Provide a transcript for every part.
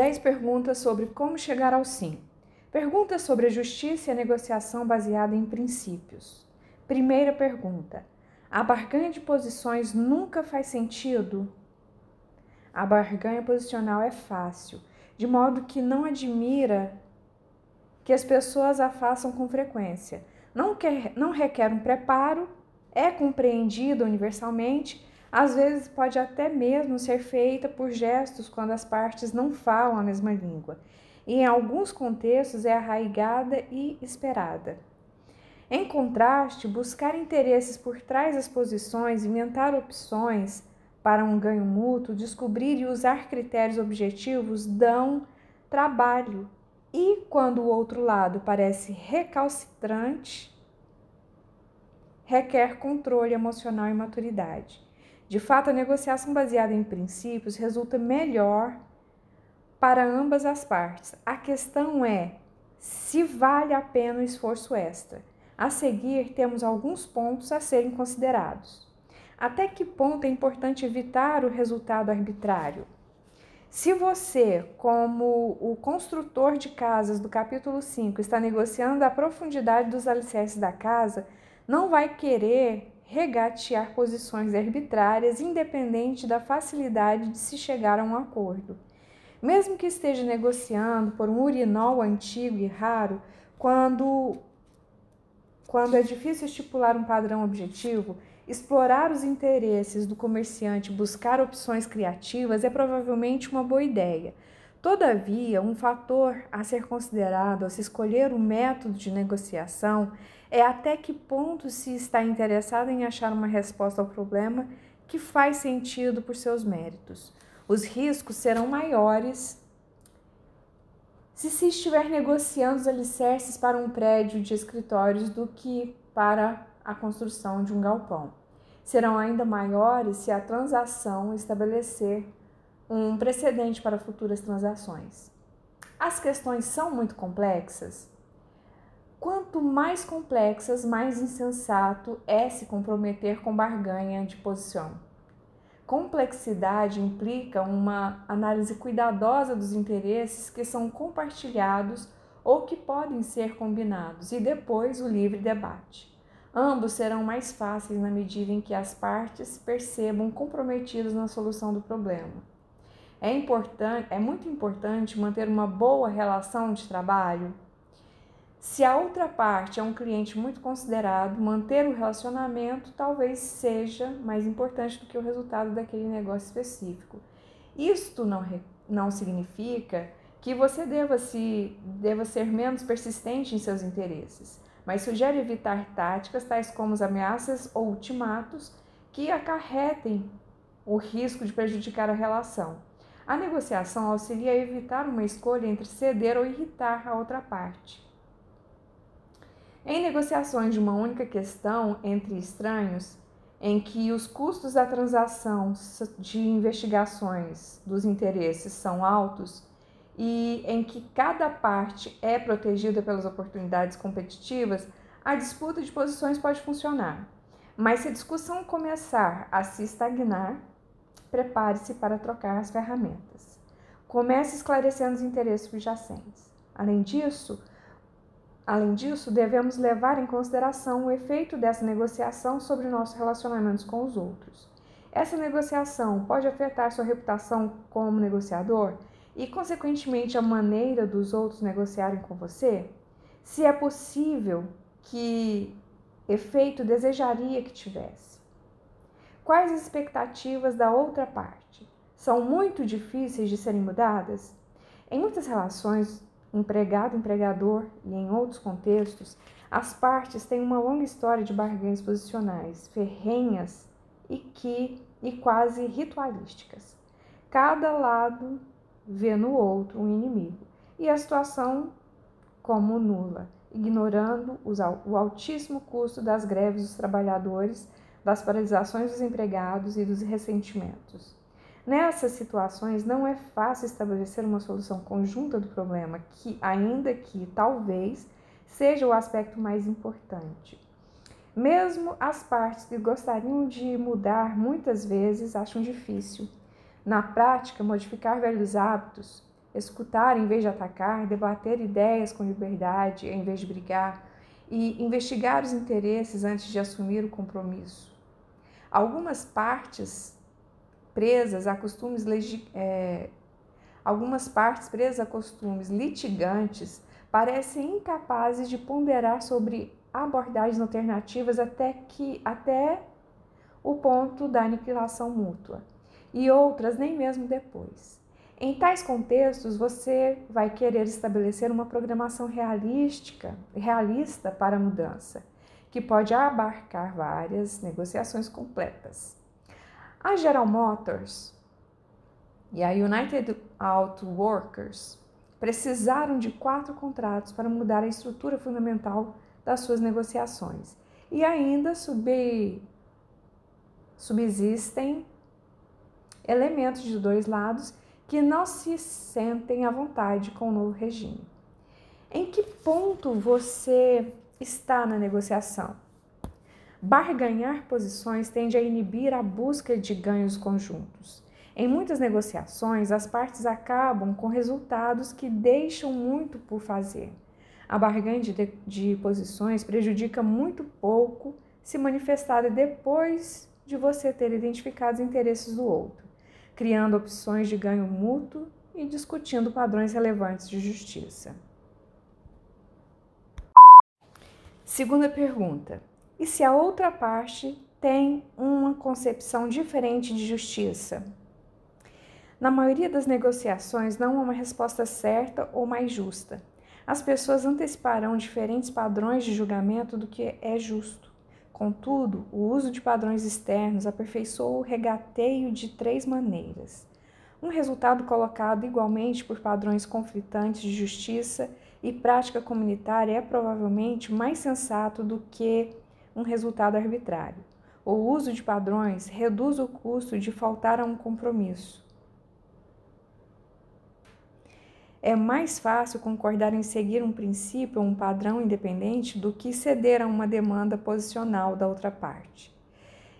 10 perguntas sobre como chegar ao sim. Perguntas sobre a justiça e a negociação baseada em princípios. Primeira pergunta: a barganha de posições nunca faz sentido? A barganha posicional é fácil, de modo que não admira que as pessoas a façam com frequência. Não, quer, não requer um preparo, é compreendida universalmente, às vezes pode até mesmo ser feita por gestos quando as partes não falam a mesma língua, e em alguns contextos é arraigada e esperada. Em contraste, buscar interesses por trás das posições, inventar opções para um ganho mútuo, descobrir e usar critérios objetivos dão trabalho. E quando o outro lado parece recalcitrante, requer controle emocional e maturidade. De fato, a negociação baseada em princípios resulta melhor para ambas as partes. A questão é se vale a pena o esforço extra. A seguir, temos alguns pontos a serem considerados. Até que ponto é importante evitar o resultado arbitrário? Se você, como o construtor de casas do capítulo 5, está negociando a profundidade dos alicerces da casa, não vai querer regatear posições arbitrárias, independente da facilidade de se chegar a um acordo. Mesmo que esteja negociando por um urinol antigo e raro, quando quando é difícil estipular um padrão objetivo, explorar os interesses do comerciante, buscar opções criativas é provavelmente uma boa ideia. Todavia, um fator a ser considerado ao se escolher o método de negociação é até que ponto se está interessado em achar uma resposta ao problema que faz sentido por seus méritos. Os riscos serão maiores se se estiver negociando os alicerces para um prédio de escritórios do que para a construção de um galpão. Serão ainda maiores se a transação estabelecer um precedente para futuras transações. As questões são muito complexas. Quanto mais complexas, mais insensato é se comprometer com barganha de posição. Complexidade implica uma análise cuidadosa dos interesses que são compartilhados ou que podem ser combinados, e depois o livre debate. Ambos serão mais fáceis na medida em que as partes percebam comprometidas na solução do problema. É, importante, é muito importante manter uma boa relação de trabalho se a outra parte é um cliente muito considerado, manter o relacionamento talvez seja mais importante do que o resultado daquele negócio específico. Isto não, não significa que você deva, se, deva ser menos persistente em seus interesses, mas sugere evitar táticas tais como as ameaças ou ultimatos que acarretem o risco de prejudicar a relação. A negociação auxilia a evitar uma escolha entre ceder ou irritar a outra parte. Em negociações de uma única questão entre estranhos, em que os custos da transação de investigações dos interesses são altos e em que cada parte é protegida pelas oportunidades competitivas, a disputa de posições pode funcionar. Mas se a discussão começar a se estagnar, prepare-se para trocar as ferramentas. Comece esclarecendo os interesses subjacentes. Além disso, Além disso, devemos levar em consideração o efeito dessa negociação sobre nossos relacionamentos com os outros. Essa negociação pode afetar sua reputação como negociador e, consequentemente, a maneira dos outros negociarem com você? Se é possível, que efeito desejaria que tivesse? Quais as expectativas da outra parte? São muito difíceis de serem mudadas? Em muitas relações, empregado, empregador e em outros contextos, as partes têm uma longa história de barganhas posicionais, ferrenhas e que e quase ritualísticas. Cada lado vê no outro um inimigo e a situação como nula, ignorando o altíssimo custo das greves dos trabalhadores, das paralisações dos empregados e dos ressentimentos. Nessas situações, não é fácil estabelecer uma solução conjunta do problema, que, ainda que talvez seja o aspecto mais importante. Mesmo as partes que gostariam de mudar muitas vezes acham difícil. Na prática, modificar velhos hábitos escutar em vez de atacar, debater ideias com liberdade em vez de brigar e investigar os interesses antes de assumir o compromisso. Algumas partes presas a costumes é, algumas partes presas a costumes litigantes parecem incapazes de ponderar sobre abordagens alternativas até que até o ponto da aniquilação mútua, e outras nem mesmo depois. Em tais contextos, você vai querer estabelecer uma programação realística, realista para a mudança, que pode abarcar várias negociações completas. A General Motors e a United Auto Workers precisaram de quatro contratos para mudar a estrutura fundamental das suas negociações. E ainda sub, subsistem elementos de dois lados que não se sentem à vontade com o novo regime. Em que ponto você está na negociação? Barganhar posições tende a inibir a busca de ganhos conjuntos. Em muitas negociações, as partes acabam com resultados que deixam muito por fazer. A barganha de, de posições prejudica muito pouco se manifestada depois de você ter identificado os interesses do outro, criando opções de ganho mútuo e discutindo padrões relevantes de justiça. Segunda pergunta: e se a outra parte tem uma concepção diferente de justiça? Na maioria das negociações, não há uma resposta certa ou mais justa. As pessoas anteciparão diferentes padrões de julgamento do que é justo. Contudo, o uso de padrões externos aperfeiçoou o regateio de três maneiras. Um resultado colocado igualmente por padrões conflitantes de justiça e prática comunitária é provavelmente mais sensato do que um resultado arbitrário. O uso de padrões reduz o custo de faltar a um compromisso. É mais fácil concordar em seguir um princípio ou um padrão independente do que ceder a uma demanda posicional da outra parte.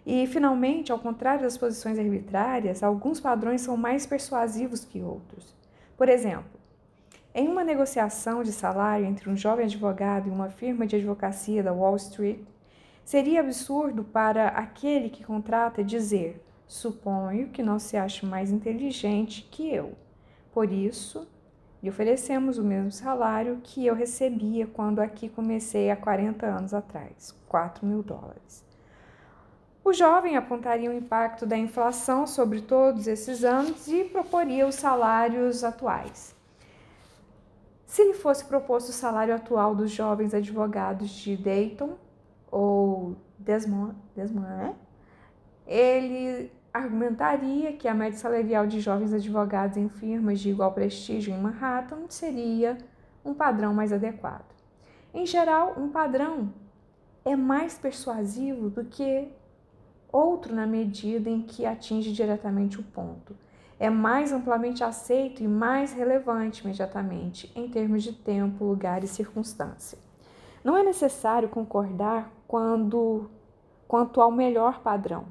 E, finalmente, ao contrário das posições arbitrárias, alguns padrões são mais persuasivos que outros. Por exemplo, em uma negociação de salário entre um jovem advogado e uma firma de advocacia da Wall Street, seria absurdo para aquele que contrata dizer: suponho que não se ache mais inteligente que eu. Por isso, lhe oferecemos o mesmo salário que eu recebia quando aqui comecei há 40 anos atrás, 4 mil dólares. O jovem apontaria o impacto da inflação sobre todos esses anos e proporia os salários atuais. Se lhe fosse proposto o salário atual dos jovens advogados de Dayton ou Desmond, Desmond né? ele argumentaria que a média salarial de jovens advogados em firmas de igual prestígio em Manhattan seria um padrão mais adequado. Em geral, um padrão é mais persuasivo do que outro na medida em que atinge diretamente o ponto. É mais amplamente aceito e mais relevante imediatamente em termos de tempo, lugar e circunstância. Não é necessário concordar quando, quanto ao melhor padrão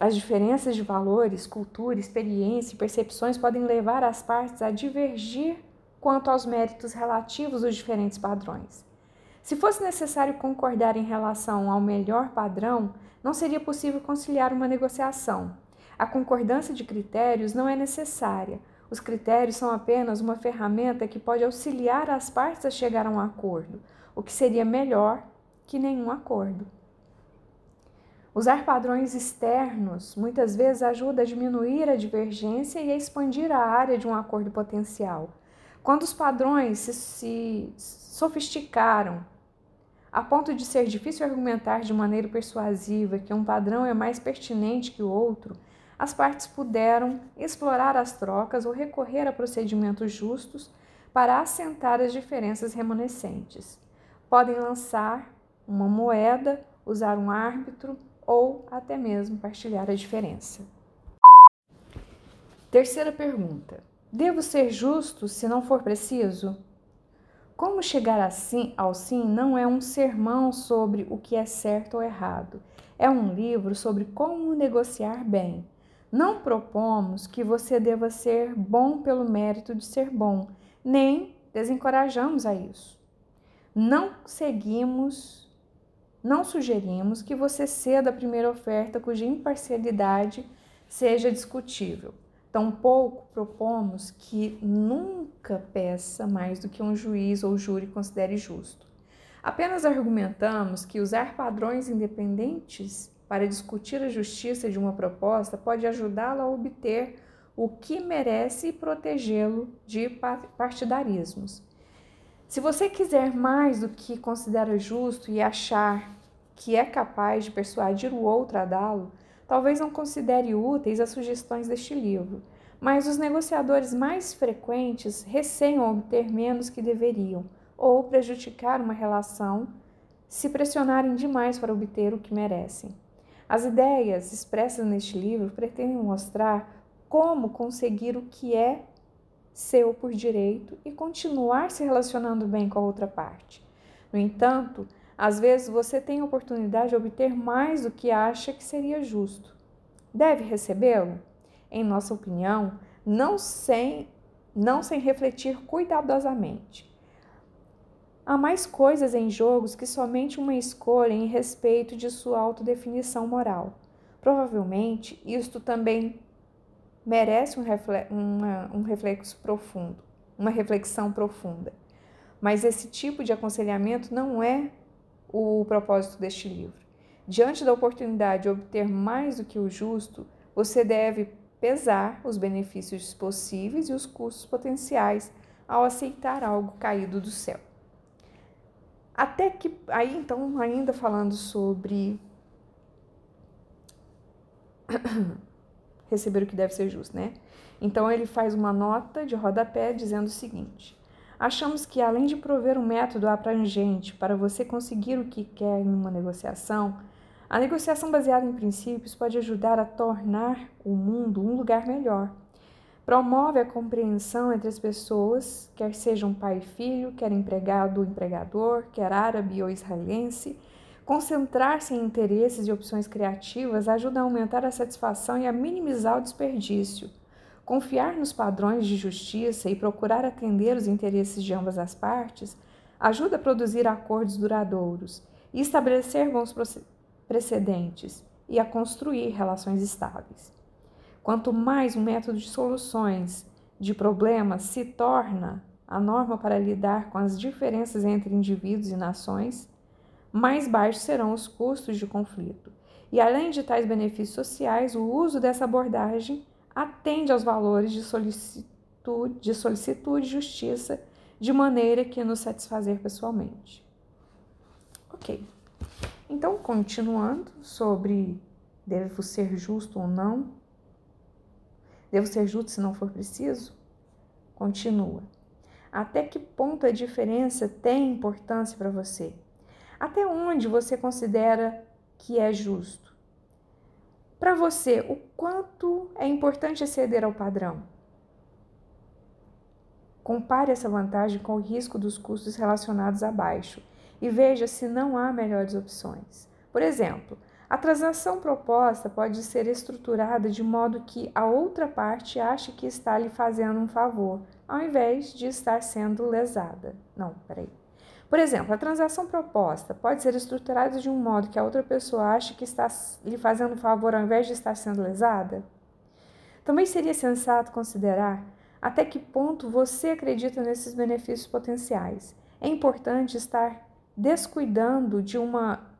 as diferenças de valores, cultura, experiência e percepções podem levar as partes a divergir quanto aos méritos relativos dos diferentes padrões. Se fosse necessário concordar em relação ao melhor padrão, não seria possível conciliar uma negociação. A concordância de critérios não é necessária. Os critérios são apenas uma ferramenta que pode auxiliar as partes a chegar a um acordo, o que seria melhor que nenhum acordo. Usar padrões externos muitas vezes ajuda a diminuir a divergência e a expandir a área de um acordo potencial. Quando os padrões se, se sofisticaram a ponto de ser difícil argumentar de maneira persuasiva que um padrão é mais pertinente que o outro, as partes puderam explorar as trocas ou recorrer a procedimentos justos para assentar as diferenças remanescentes. Podem lançar uma moeda, usar um árbitro ou até mesmo partilhar a diferença. Terceira pergunta: Devo ser justo se não for preciso? Como chegar assim ao sim não é um sermão sobre o que é certo ou errado. É um livro sobre como negociar bem. Não propomos que você deva ser bom pelo mérito de ser bom, nem desencorajamos a isso. Não seguimos, não sugerimos que você ceda a primeira oferta cuja imparcialidade seja discutível. Tampouco propomos que nunca peça mais do que um juiz ou júri considere justo. Apenas argumentamos que usar padrões independentes para discutir a justiça de uma proposta pode ajudá-lo a obter o que merece e protegê-lo de partidarismos. Se você quiser mais do que considera justo e achar que é capaz de persuadir o outro a dá-lo, talvez não considere úteis as sugestões deste livro, mas os negociadores mais frequentes receiam obter menos que deveriam ou prejudicar uma relação se pressionarem demais para obter o que merecem. As ideias expressas neste livro pretendem mostrar como conseguir o que é seu por direito e continuar se relacionando bem com a outra parte. No entanto, às vezes você tem a oportunidade de obter mais do que acha que seria justo. Deve recebê-lo? Em nossa opinião, não sem, não sem refletir cuidadosamente. Há mais coisas em jogos que somente uma escolha em respeito de sua autodefinição moral. Provavelmente, isto também merece um, reflexo, uma, um reflexo profundo, uma reflexão profunda. Mas esse tipo de aconselhamento não é o propósito deste livro. Diante da oportunidade de obter mais do que o justo, você deve pesar os benefícios possíveis e os custos potenciais ao aceitar algo caído do céu. Até que, aí então, ainda falando sobre receber o que deve ser justo, né? Então ele faz uma nota de rodapé dizendo o seguinte: Achamos que além de prover um método abrangente para você conseguir o que quer em uma negociação, a negociação baseada em princípios pode ajudar a tornar o mundo um lugar melhor. Promove a compreensão entre as pessoas, quer sejam pai e filho, quer empregado ou empregador, quer árabe ou israelense. Concentrar-se em interesses e opções criativas ajuda a aumentar a satisfação e a minimizar o desperdício. Confiar nos padrões de justiça e procurar atender os interesses de ambas as partes ajuda a produzir acordos duradouros e estabelecer bons precedentes e a construir relações estáveis. Quanto mais um método de soluções de problemas se torna a norma para lidar com as diferenças entre indivíduos e nações, mais baixos serão os custos de conflito. E além de tais benefícios sociais, o uso dessa abordagem atende aos valores de solicitude, de solicitude e justiça de maneira que nos satisfazer pessoalmente. Ok. Então, continuando sobre devo ser justo ou não, devo ser justo se não for preciso? Continua. Até que ponto a diferença tem importância para você? Até onde você considera que é justo? Para você, o quanto é importante exceder ao padrão? Compare essa vantagem com o risco dos custos relacionados abaixo e veja se não há melhores opções. Por exemplo, a transação proposta pode ser estruturada de modo que a outra parte ache que está lhe fazendo um favor, ao invés de estar sendo lesada. Não, peraí. Por exemplo, a transação proposta pode ser estruturada de um modo que a outra pessoa ache que está lhe fazendo um favor ao invés de estar sendo lesada? Também seria sensato considerar até que ponto você acredita nesses benefícios potenciais. É importante estar descuidando de uma.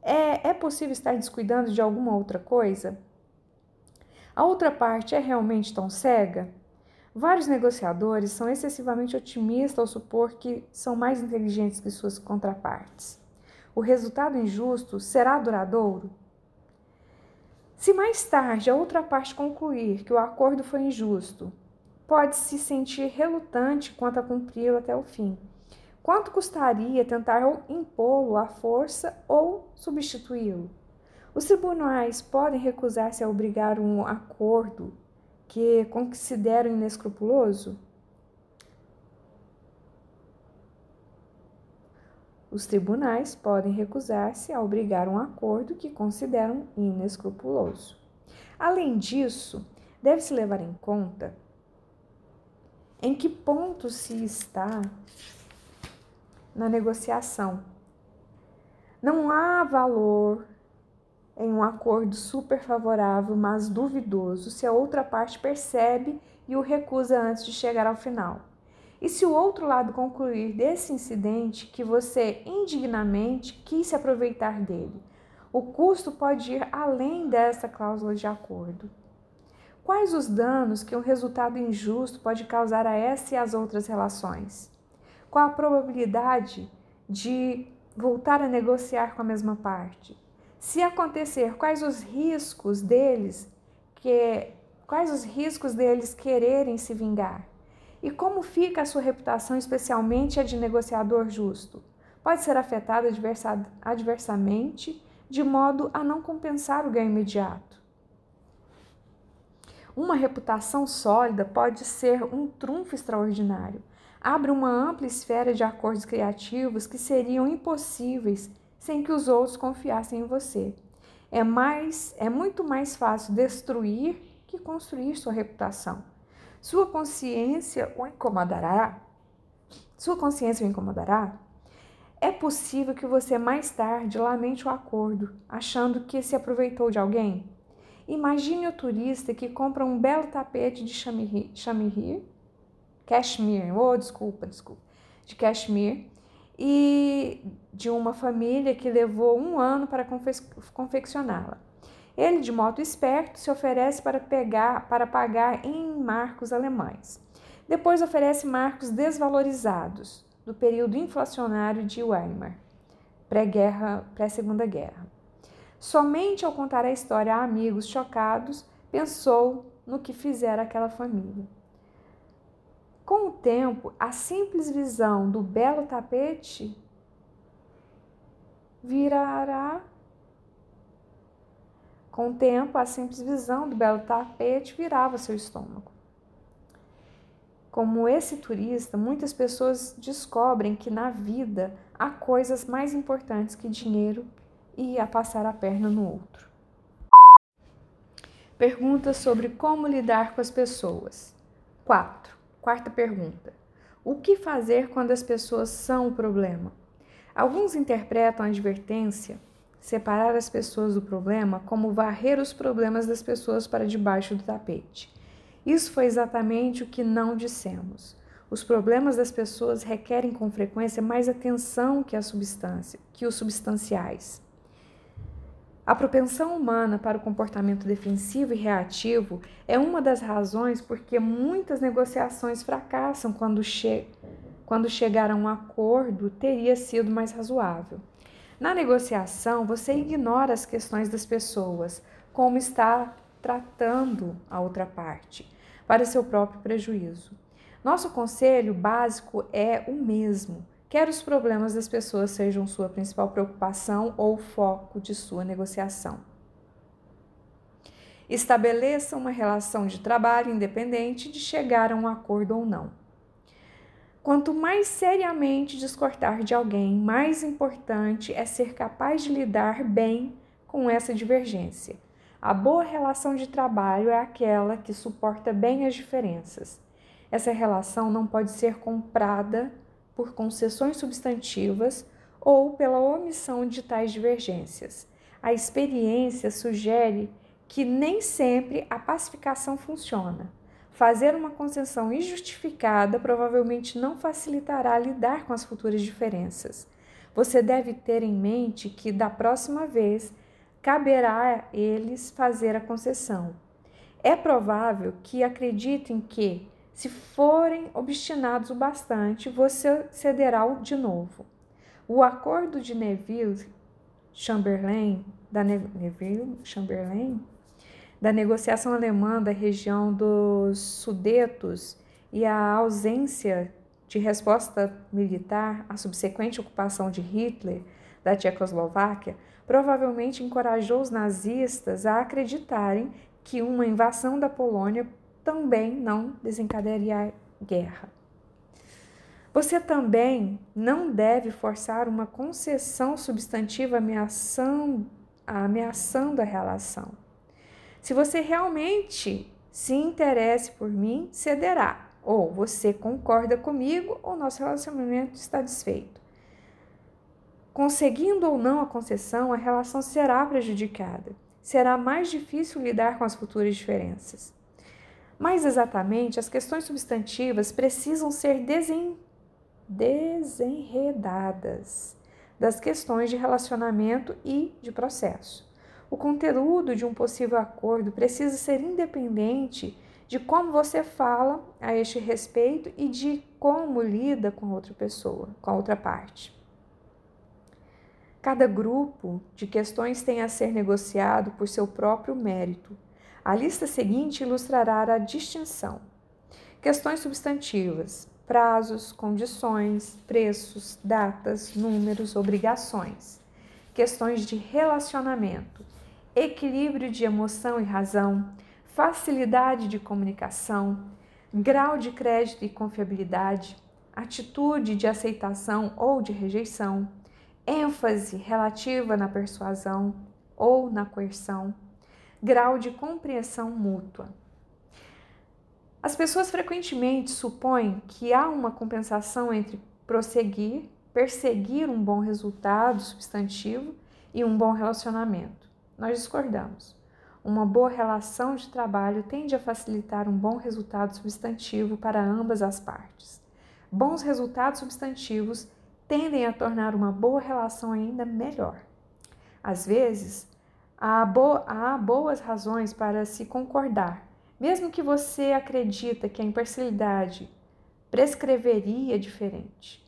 É, é possível estar descuidando de alguma outra coisa? A outra parte é realmente tão cega? Vários negociadores são excessivamente otimistas ao supor que são mais inteligentes que suas contrapartes. O resultado injusto será duradouro? Se mais tarde a outra parte concluir que o acordo foi injusto, pode se sentir relutante quanto a cumpri-lo até o fim. Quanto custaria tentar impô-lo à força ou substituí-lo? Os tribunais podem recusar-se a obrigar um acordo que consideram inescrupuloso? Os tribunais podem recusar-se a obrigar um acordo que consideram inescrupuloso. Além disso, deve-se levar em conta em que ponto se está na negociação. Não há valor em um acordo super favorável, mas duvidoso, se a outra parte percebe e o recusa antes de chegar ao final. E se o outro lado concluir desse incidente que você indignamente quis se aproveitar dele, o custo pode ir além dessa cláusula de acordo. Quais os danos que um resultado injusto pode causar a essa e às outras relações? Qual a probabilidade de voltar a negociar com a mesma parte? Se acontecer, quais os riscos deles que quais os riscos deles quererem se vingar? E como fica a sua reputação, especialmente a de negociador justo? Pode ser afetada adversamente, de modo a não compensar o ganho imediato. Uma reputação sólida pode ser um trunfo extraordinário. Abre uma ampla esfera de acordos criativos que seriam impossíveis sem que os outros confiassem em você. É mais, é muito mais fácil destruir que construir sua reputação. Sua consciência o incomodará? Sua consciência o incomodará? É possível que você mais tarde lamente o acordo, achando que se aproveitou de alguém? Imagine o turista que compra um belo tapete de chamirri, cashmere, oh, desculpa, desculpa, de cashmere, e de uma família que levou um ano para confeccioná-la. Ele, de modo esperto, se oferece para pegar, para pagar em marcos alemães. Depois oferece marcos desvalorizados do período inflacionário de Weimar, pré-guerra, pré-segunda guerra. Somente ao contar a história a amigos chocados, pensou no que fizera aquela família. Com o tempo, a simples visão do belo tapete virará. Com o tempo, a simples visão do belo tapete virava seu estômago. Como esse turista, muitas pessoas descobrem que na vida há coisas mais importantes que dinheiro e a passar a perna no outro. Pergunta sobre como lidar com as pessoas. 4. Quarta pergunta. O que fazer quando as pessoas são o problema? Alguns interpretam a advertência, separar as pessoas do problema, como varrer os problemas das pessoas para debaixo do tapete. Isso foi exatamente o que não dissemos. Os problemas das pessoas requerem com frequência mais atenção que a substância, que os substanciais. A propensão humana para o comportamento defensivo e reativo é uma das razões por que muitas negociações fracassam quando, che quando chegar a um acordo teria sido mais razoável. Na negociação, você ignora as questões das pessoas, como está tratando a outra parte, para seu próprio prejuízo. Nosso conselho básico é o mesmo quer os problemas das pessoas sejam sua principal preocupação ou foco de sua negociação. Estabeleça uma relação de trabalho independente de chegar a um acordo ou não. Quanto mais seriamente discordar de alguém, mais importante é ser capaz de lidar bem com essa divergência. A boa relação de trabalho é aquela que suporta bem as diferenças. Essa relação não pode ser comprada por concessões substantivas ou pela omissão de tais divergências. A experiência sugere que nem sempre a pacificação funciona. Fazer uma concessão injustificada provavelmente não facilitará lidar com as futuras diferenças. Você deve ter em mente que, da próxima vez, caberá a eles fazer a concessão. É provável que acreditem que, se forem obstinados o bastante, você cederá de novo. O acordo de Neville Chamberlain, da Neville Chamberlain, da negociação alemã da região dos Sudetos e a ausência de resposta militar à subsequente ocupação de Hitler da Tchecoslováquia, provavelmente encorajou os nazistas a acreditarem que uma invasão da Polônia também não desencadearia guerra. Você também não deve forçar uma concessão substantiva ameaçando, ameaçando a relação. Se você realmente se interesse por mim, cederá. Ou você concorda comigo, ou nosso relacionamento está desfeito. Conseguindo ou não a concessão, a relação será prejudicada. Será mais difícil lidar com as futuras diferenças. Mais exatamente, as questões substantivas precisam ser desen... desenredadas das questões de relacionamento e de processo. O conteúdo de um possível acordo precisa ser independente de como você fala a este respeito e de como lida com outra pessoa, com a outra parte. Cada grupo de questões tem a ser negociado por seu próprio mérito. A lista seguinte ilustrará a distinção. Questões substantivas: prazos, condições, preços, datas, números, obrigações. Questões de relacionamento: equilíbrio de emoção e razão, facilidade de comunicação, grau de crédito e confiabilidade, atitude de aceitação ou de rejeição ênfase relativa na persuasão ou na coerção, grau de compreensão mútua. As pessoas frequentemente supõem que há uma compensação entre prosseguir, perseguir um bom resultado substantivo e um bom relacionamento. Nós discordamos. Uma boa relação de trabalho tende a facilitar um bom resultado substantivo para ambas as partes. Bons resultados substantivos tendem a tornar uma boa relação ainda melhor. Às vezes, há, bo há boas razões para se concordar, mesmo que você acredita que a imparcialidade prescreveria diferente.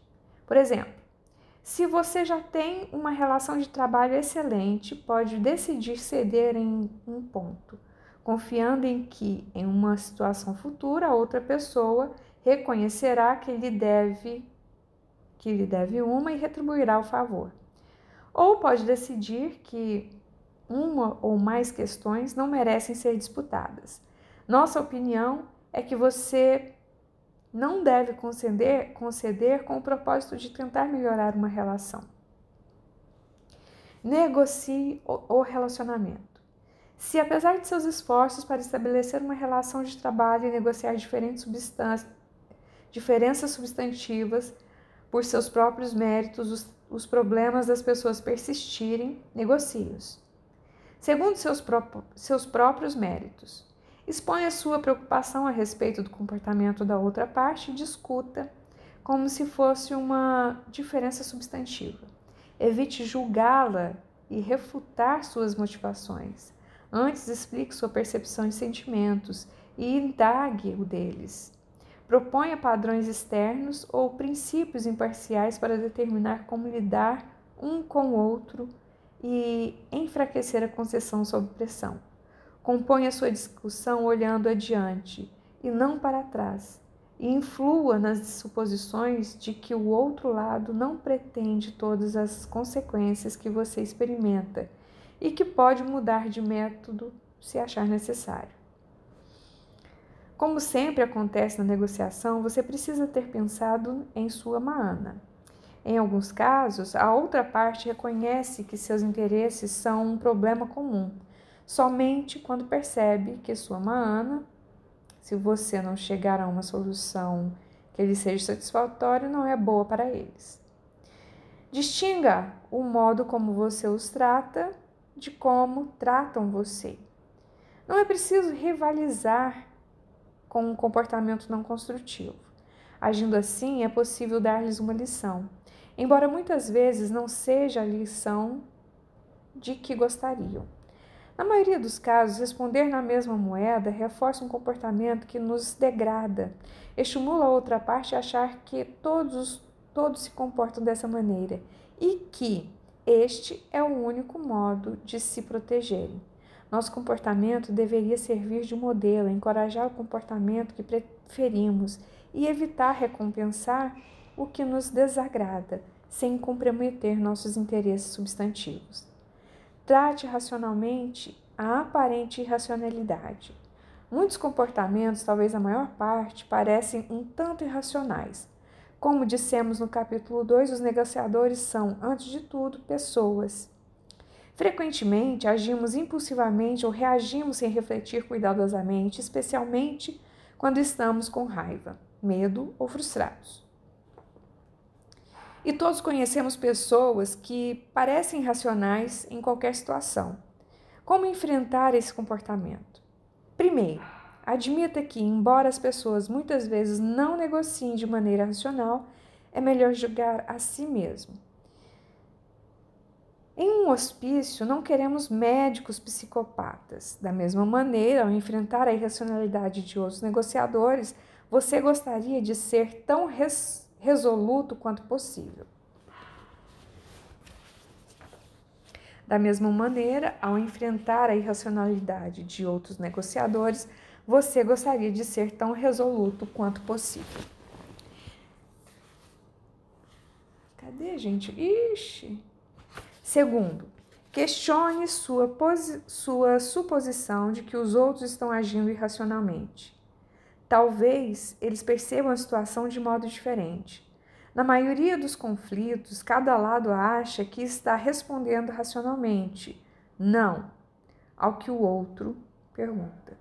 Por exemplo, se você já tem uma relação de trabalho excelente, pode decidir ceder em um ponto, confiando em que, em uma situação futura, a outra pessoa reconhecerá que lhe deve que lhe deve uma e retribuirá o favor. Ou pode decidir que uma ou mais questões não merecem ser disputadas. Nossa opinião é que você não deve conceder, conceder com o propósito de tentar melhorar uma relação. Negocie o relacionamento. Se, apesar de seus esforços para estabelecer uma relação de trabalho e negociar diferentes substâncias, diferenças substantivas, por seus próprios méritos, os, os problemas das pessoas persistirem, negocie-os. Segundo seus, pró seus próprios méritos. Exponha sua preocupação a respeito do comportamento da outra parte e discuta como se fosse uma diferença substantiva. Evite julgá-la e refutar suas motivações. Antes, explique sua percepção e sentimentos e indague o deles. Proponha padrões externos ou princípios imparciais para determinar como lidar um com o outro e enfraquecer a concessão sob pressão. Componha sua discussão olhando adiante e não para trás, e influa nas suposições de que o outro lado não pretende todas as consequências que você experimenta e que pode mudar de método se achar necessário. Como sempre acontece na negociação, você precisa ter pensado em sua maana. Em alguns casos, a outra parte reconhece que seus interesses são um problema comum, somente quando percebe que sua maana, se você não chegar a uma solução que lhe seja satisfatória, não é boa para eles. Distinga o modo como você os trata de como tratam você. Não é preciso rivalizar com um comportamento não construtivo. Agindo assim, é possível dar-lhes uma lição, embora muitas vezes não seja a lição de que gostariam. Na maioria dos casos, responder na mesma moeda reforça um comportamento que nos degrada, estimula a outra parte a achar que todos, todos se comportam dessa maneira e que este é o único modo de se protegerem. Nosso comportamento deveria servir de modelo, encorajar o comportamento que preferimos e evitar recompensar o que nos desagrada, sem comprometer nossos interesses substantivos. Trate racionalmente a aparente irracionalidade. Muitos comportamentos, talvez a maior parte, parecem um tanto irracionais. Como dissemos no capítulo 2, os negociadores são, antes de tudo, pessoas Frequentemente agimos impulsivamente ou reagimos sem refletir cuidadosamente, especialmente quando estamos com raiva, medo ou frustrados. E todos conhecemos pessoas que parecem racionais em qualquer situação. Como enfrentar esse comportamento? Primeiro, admita que, embora as pessoas muitas vezes não negociem de maneira racional, é melhor julgar a si mesmo. Em um hospício, não queremos médicos psicopatas. Da mesma maneira, ao enfrentar a irracionalidade de outros negociadores, você gostaria de ser tão res resoluto quanto possível. Da mesma maneira, ao enfrentar a irracionalidade de outros negociadores, você gostaria de ser tão resoluto quanto possível. Cadê, gente? Ixi! Segundo, questione sua, sua suposição de que os outros estão agindo irracionalmente. Talvez eles percebam a situação de modo diferente. Na maioria dos conflitos, cada lado acha que está respondendo racionalmente, não ao que o outro pergunta.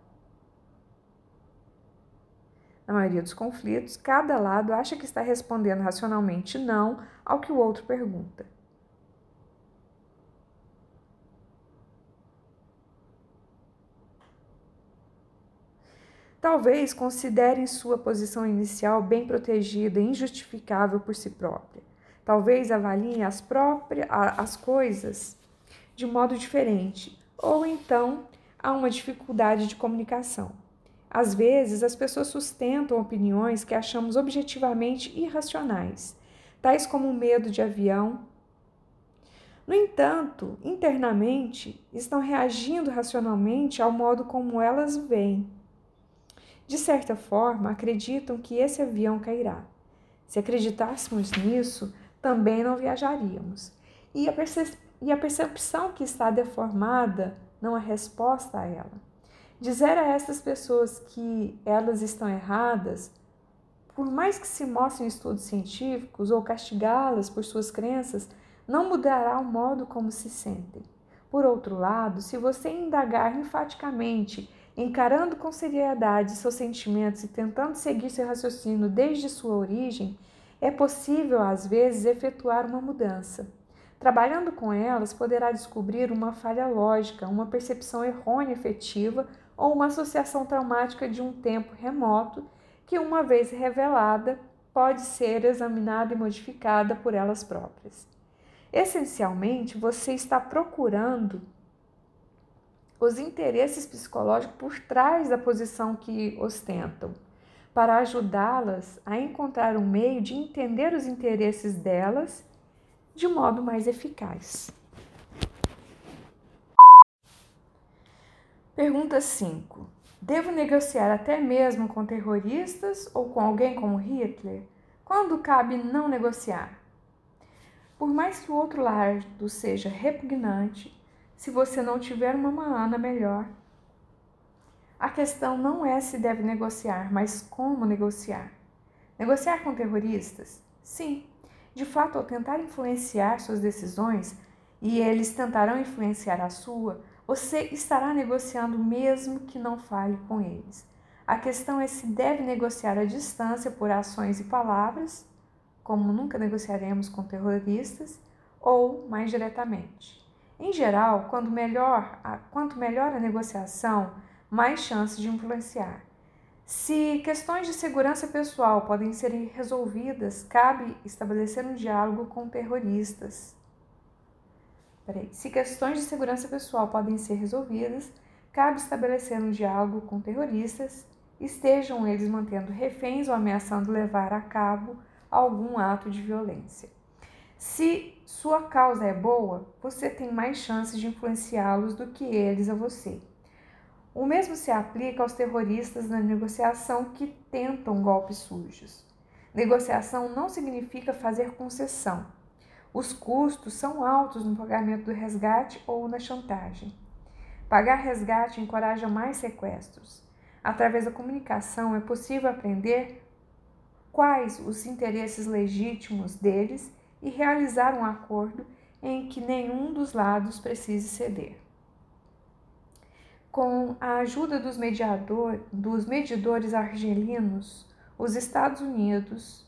Na maioria dos conflitos, cada lado acha que está respondendo racionalmente não ao que o outro pergunta. Talvez considerem sua posição inicial bem protegida e injustificável por si própria. Talvez avaliem as próprias as coisas de modo diferente, ou então há uma dificuldade de comunicação. Às vezes, as pessoas sustentam opiniões que achamos objetivamente irracionais, tais como o medo de avião. No entanto, internamente, estão reagindo racionalmente ao modo como elas veem. De certa forma, acreditam que esse avião cairá. Se acreditássemos nisso, também não viajaríamos. E a, e a percepção que está deformada não é resposta a ela. Dizer a essas pessoas que elas estão erradas, por mais que se mostrem estudos científicos ou castigá-las por suas crenças, não mudará o modo como se sentem. Por outro lado, se você indagar enfaticamente encarando com seriedade seus sentimentos e tentando seguir seu raciocínio desde sua origem, é possível, às vezes, efetuar uma mudança. Trabalhando com elas, poderá descobrir uma falha lógica, uma percepção errônea efetiva ou uma associação traumática de um tempo remoto que, uma vez revelada, pode ser examinada e modificada por elas próprias. Essencialmente, você está procurando os interesses psicológicos por trás da posição que ostentam, para ajudá-las a encontrar um meio de entender os interesses delas de modo mais eficaz. Pergunta 5. Devo negociar até mesmo com terroristas ou com alguém como Hitler? Quando cabe não negociar? Por mais que o outro lado seja repugnante, se você não tiver uma maana melhor. A questão não é se deve negociar, mas como negociar. Negociar com terroristas? Sim. De fato, ao tentar influenciar suas decisões, e eles tentarão influenciar a sua, você estará negociando mesmo que não fale com eles. A questão é se deve negociar à distância por ações e palavras, como nunca negociaremos com terroristas, ou mais diretamente. Em geral, quanto melhor, a, quanto melhor a negociação, mais chances de influenciar. Se questões de segurança pessoal podem ser resolvidas, cabe estabelecer um diálogo com terroristas. Peraí. Se questões de segurança pessoal podem ser resolvidas, cabe estabelecer um diálogo com terroristas, estejam eles mantendo reféns ou ameaçando levar a cabo algum ato de violência. Se sua causa é boa, você tem mais chances de influenciá-los do que eles a você. O mesmo se aplica aos terroristas na negociação que tentam golpes sujos. Negociação não significa fazer concessão. Os custos são altos no pagamento do resgate ou na chantagem. Pagar resgate encoraja mais sequestros. Através da comunicação é possível aprender quais os interesses legítimos deles e realizar um acordo em que nenhum dos lados precise ceder. Com a ajuda dos, mediador, dos medidores argelinos, os Estados Unidos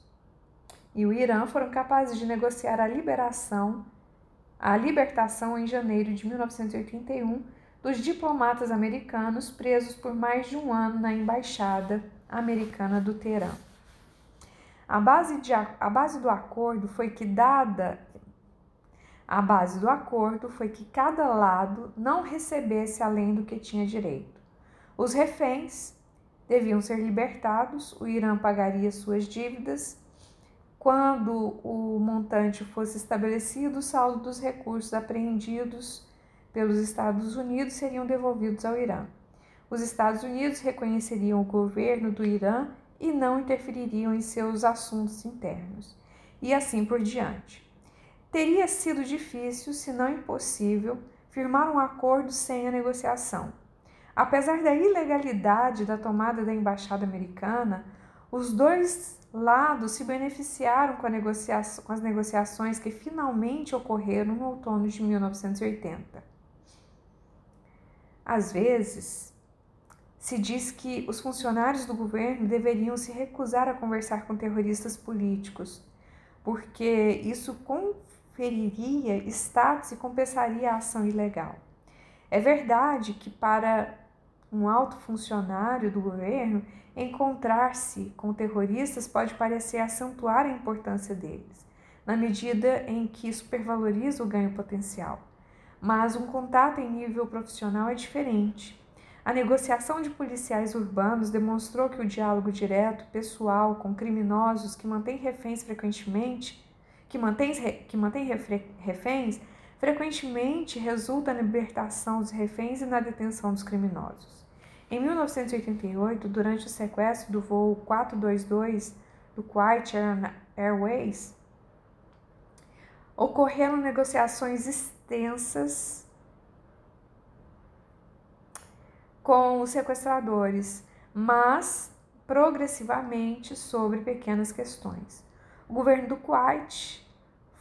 e o Irã foram capazes de negociar a liberação, a libertação em janeiro de 1981 dos diplomatas americanos presos por mais de um ano na embaixada americana do Teherã. A base, de, a base do acordo foi que dada a base do acordo foi que cada lado não recebesse além do que tinha direito. Os reféns deviam ser libertados, o Irã pagaria suas dívidas. Quando o montante fosse estabelecido, o saldo dos recursos apreendidos pelos Estados Unidos seriam devolvidos ao Irã. Os Estados Unidos reconheceriam o governo do Irã e não interfeririam em seus assuntos internos, e assim por diante. Teria sido difícil, se não impossível, firmar um acordo sem a negociação. Apesar da ilegalidade da tomada da embaixada americana, os dois lados se beneficiaram com, negocia com as negociações que finalmente ocorreram no outono de 1980. Às vezes, se diz que os funcionários do governo deveriam se recusar a conversar com terroristas políticos, porque isso conferiria status e compensaria a ação ilegal. É verdade que para um alto funcionário do governo, encontrar-se com terroristas pode parecer acentuar a importância deles, na medida em que supervaloriza o ganho potencial. Mas um contato em nível profissional é diferente. A negociação de policiais urbanos demonstrou que o diálogo direto, pessoal, com criminosos que mantêm reféns frequentemente, que mantém, que mantém reféns, frequentemente resulta na libertação dos reféns e na detenção dos criminosos. Em 1988, durante o sequestro do voo 422 do Kuwait Airways, ocorreram negociações extensas com os sequestradores, mas progressivamente sobre pequenas questões. O governo do Kuwait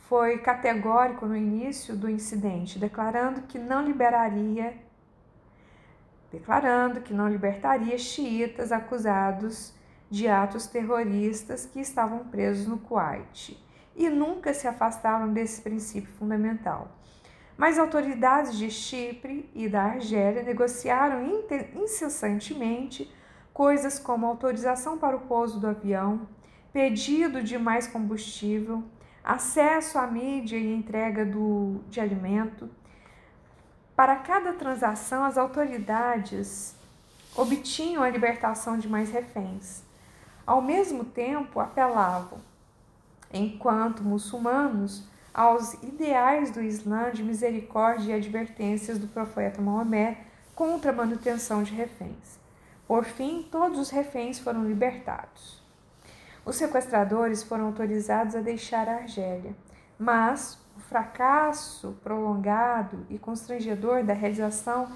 foi categórico no início do incidente, declarando que não liberaria declarando que não libertaria xiitas acusados de atos terroristas que estavam presos no Kuwait e nunca se afastaram desse princípio fundamental. Mas autoridades de Chipre e da Argélia negociaram incessantemente coisas como autorização para o pouso do avião, pedido de mais combustível, acesso à mídia e entrega do, de alimento. Para cada transação, as autoridades obtinham a libertação de mais reféns. Ao mesmo tempo, apelavam, enquanto muçulmanos, aos ideais do Islã de misericórdia e advertências do profeta Maomé contra a manutenção de reféns. Por fim, todos os reféns foram libertados. Os sequestradores foram autorizados a deixar a Argélia, mas o fracasso prolongado e constrangedor da realização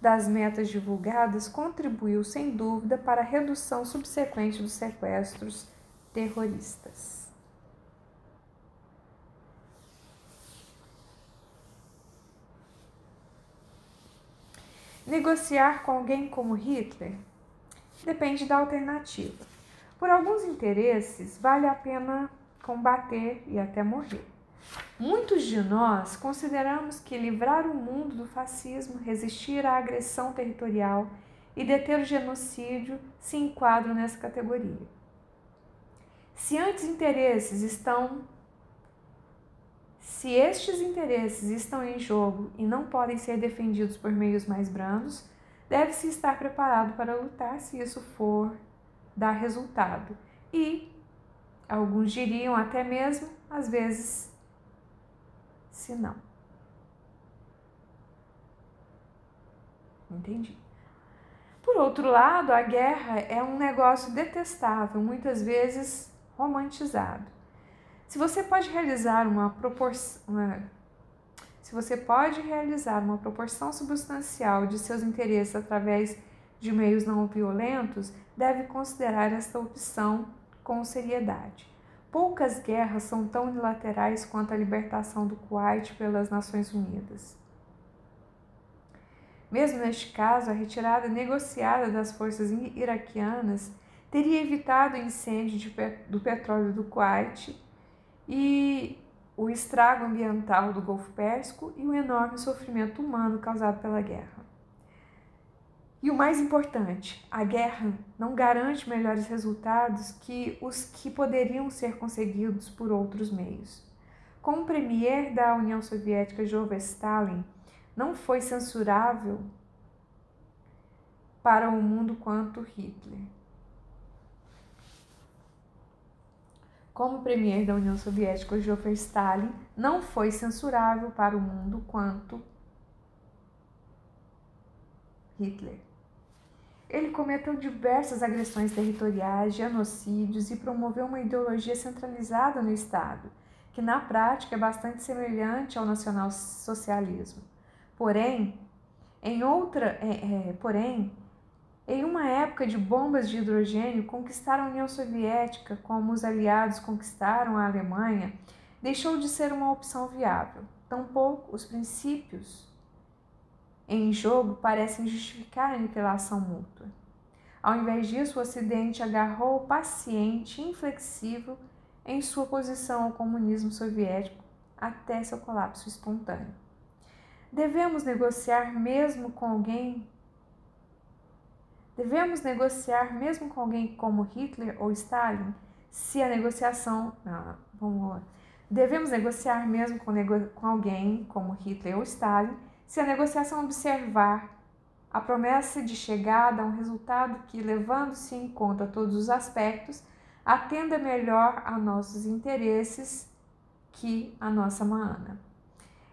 das metas divulgadas contribuiu sem dúvida para a redução subsequente dos sequestros terroristas. Negociar com alguém como Hitler depende da alternativa. Por alguns interesses, vale a pena combater e até morrer. Muitos de nós consideramos que livrar o mundo do fascismo, resistir à agressão territorial e deter o genocídio se enquadram nessa categoria. Se antes interesses estão se estes interesses estão em jogo e não podem ser defendidos por meios mais brandos, deve-se estar preparado para lutar se isso for dar resultado. E, alguns diriam até mesmo, às vezes, se não. Entendi. Por outro lado, a guerra é um negócio detestável, muitas vezes romantizado. Se você pode realizar uma proporção, se você pode realizar uma proporção substancial de seus interesses através de meios não violentos, deve considerar esta opção com seriedade. poucas guerras são tão unilaterais quanto a libertação do Kuwait pelas Nações Unidas. Mesmo neste caso, a retirada negociada das forças iraquianas teria evitado o incêndio do petróleo do Kuwait e o estrago ambiental do Golfo Pérsico e o enorme sofrimento humano causado pela guerra. E o mais importante, a guerra não garante melhores resultados que os que poderiam ser conseguidos por outros meios. Como premier da União Soviética Joseph Stalin não foi censurável para o mundo quanto Hitler. Como premier da União Soviética, Joseph Stalin não foi censurável para o mundo quanto Hitler. Ele cometeu diversas agressões territoriais, genocídios e promoveu uma ideologia centralizada no Estado, que na prática é bastante semelhante ao nacionalsocialismo. Porém, em outra, é, é, porém, em uma época de bombas de hidrogênio, conquistar a União Soviética, como os aliados conquistaram a Alemanha, deixou de ser uma opção viável. Tampouco os princípios em jogo parecem justificar a aniquilação mútua. Ao invés disso, o Ocidente agarrou paciente e inflexível em sua posição ao comunismo soviético até seu colapso espontâneo. Devemos negociar mesmo com alguém Devemos negociar mesmo com alguém como Hitler ou Stalin, se a negociação. Ah, vamos lá. Devemos negociar mesmo com, nego... com alguém como Hitler ou Stalin, se a negociação observar a promessa de chegada a um resultado que, levando-se em conta todos os aspectos, atenda melhor a nossos interesses que a nossa mana.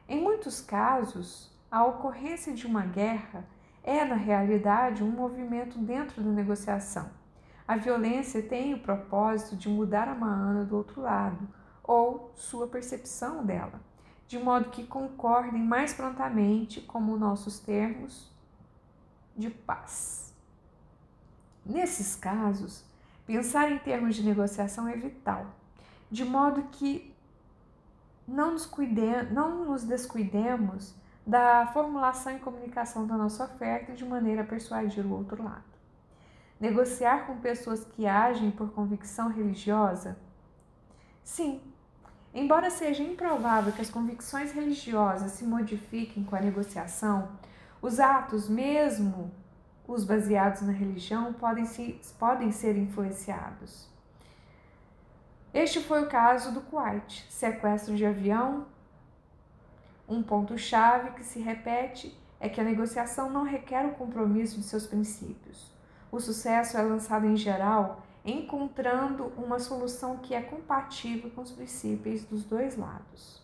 Em muitos casos, a ocorrência de uma guerra é, na realidade, um movimento dentro da negociação. A violência tem o propósito de mudar a Maana do outro lado, ou sua percepção dela de modo que concordem mais prontamente com nossos termos de paz. Nesses casos, pensar em termos de negociação é vital, de modo que não nos, cuide, não nos descuidemos da formulação e comunicação da nossa oferta de maneira a persuadir o outro lado. Negociar com pessoas que agem por convicção religiosa? Sim, Embora seja improvável que as convicções religiosas se modifiquem com a negociação, os atos, mesmo os baseados na religião, podem, se, podem ser influenciados. Este foi o caso do Kuwait, sequestro de avião. Um ponto-chave que se repete é que a negociação não requer o compromisso de seus princípios. O sucesso é lançado em geral encontrando uma solução que é compatível com os princípios dos dois lados.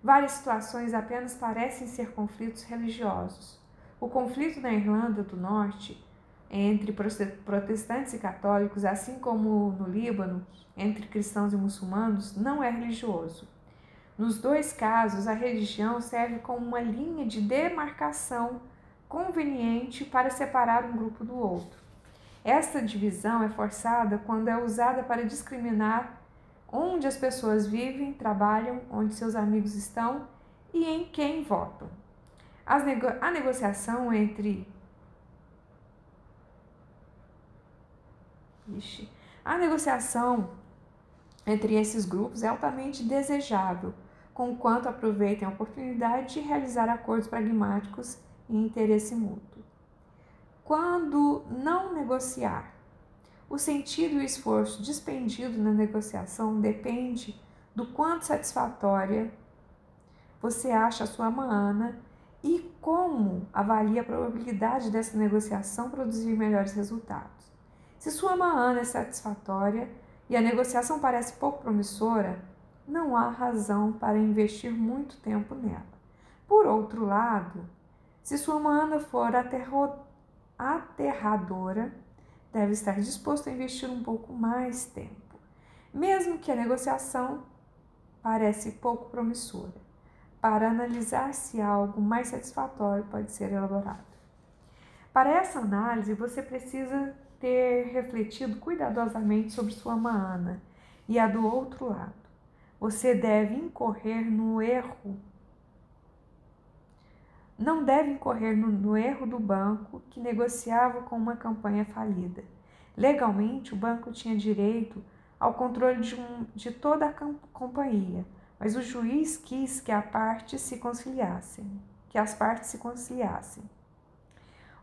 Várias situações apenas parecem ser conflitos religiosos. O conflito na Irlanda do Norte entre protestantes e católicos, assim como no Líbano entre cristãos e muçulmanos, não é religioso. Nos dois casos, a religião serve como uma linha de demarcação conveniente para separar um grupo do outro. Esta divisão é forçada quando é usada para discriminar onde as pessoas vivem, trabalham, onde seus amigos estão e em quem votam. Nego a negociação entre. Ixi. A negociação entre esses grupos é altamente desejável, conquanto aproveitem a oportunidade de realizar acordos pragmáticos e interesse mútuo. Quando não negociar, o sentido e o esforço despendido na negociação depende do quanto satisfatória você acha a sua maana e como avalia a probabilidade dessa negociação produzir melhores resultados. Se sua maana é satisfatória e a negociação parece pouco promissora, não há razão para investir muito tempo nela. Por outro lado, se sua maana for aterradora, deve estar disposto a investir um pouco mais tempo, mesmo que a negociação parece pouco promissora, para analisar se algo mais satisfatório pode ser elaborado. Para essa análise, você precisa ter refletido cuidadosamente sobre sua maana e a do outro lado. Você deve incorrer no erro. Não deve incorrer no, no erro do banco que negociava com uma campanha falida. Legalmente, o banco tinha direito ao controle de, um, de toda a companhia, mas o juiz quis que a parte se conciliassem, que as partes se conciliassem.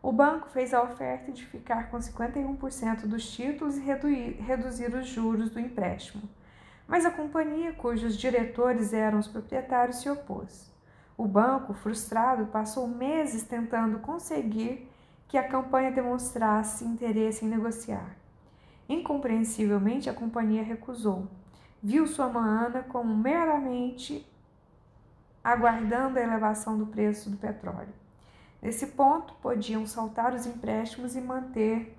O banco fez a oferta de ficar com 51% dos títulos e reduzir os juros do empréstimo, mas a companhia cujos diretores eram os proprietários se opôs. O banco, frustrado, passou meses tentando conseguir que a campanha demonstrasse interesse em negociar. Incompreensivelmente, a companhia recusou. Viu sua maana como meramente aguardando a elevação do preço do petróleo. Nesse ponto, podiam saltar os empréstimos e manter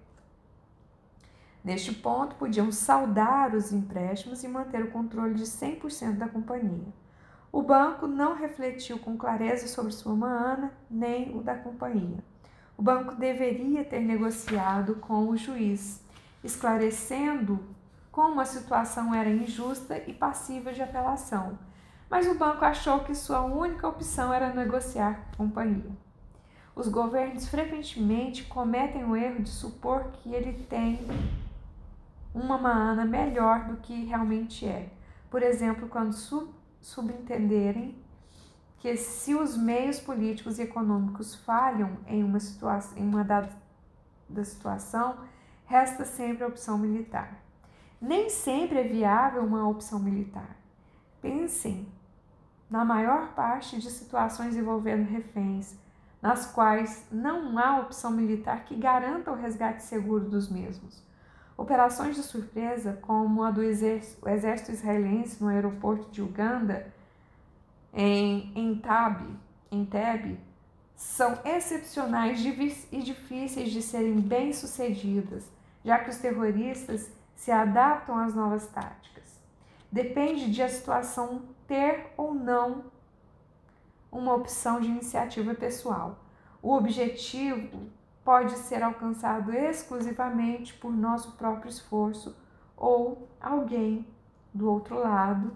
Neste ponto, podiam saldar os empréstimos e manter o controle de 100% da companhia. O banco não refletiu com clareza sobre sua maana nem o da companhia. O banco deveria ter negociado com o juiz, esclarecendo como a situação era injusta e passível de apelação, mas o banco achou que sua única opção era negociar com a companhia. Os governos frequentemente cometem o erro de supor que ele tem uma maana melhor do que realmente é. Por exemplo, quando sub subentenderem que se os meios políticos e econômicos falham em uma, situação, em uma dada situação, resta sempre a opção militar. Nem sempre é viável uma opção militar. Pensem na maior parte de situações envolvendo reféns, nas quais não há opção militar que garanta o resgate seguro dos mesmos. Operações de surpresa, como a do exército, exército israelense no aeroporto de Uganda, em Entebbe, Entebbe são excepcionais e difíceis de serem bem-sucedidas, já que os terroristas se adaptam às novas táticas. Depende de a situação ter ou não uma opção de iniciativa pessoal. O objetivo pode ser alcançado exclusivamente por nosso próprio esforço ou alguém do outro lado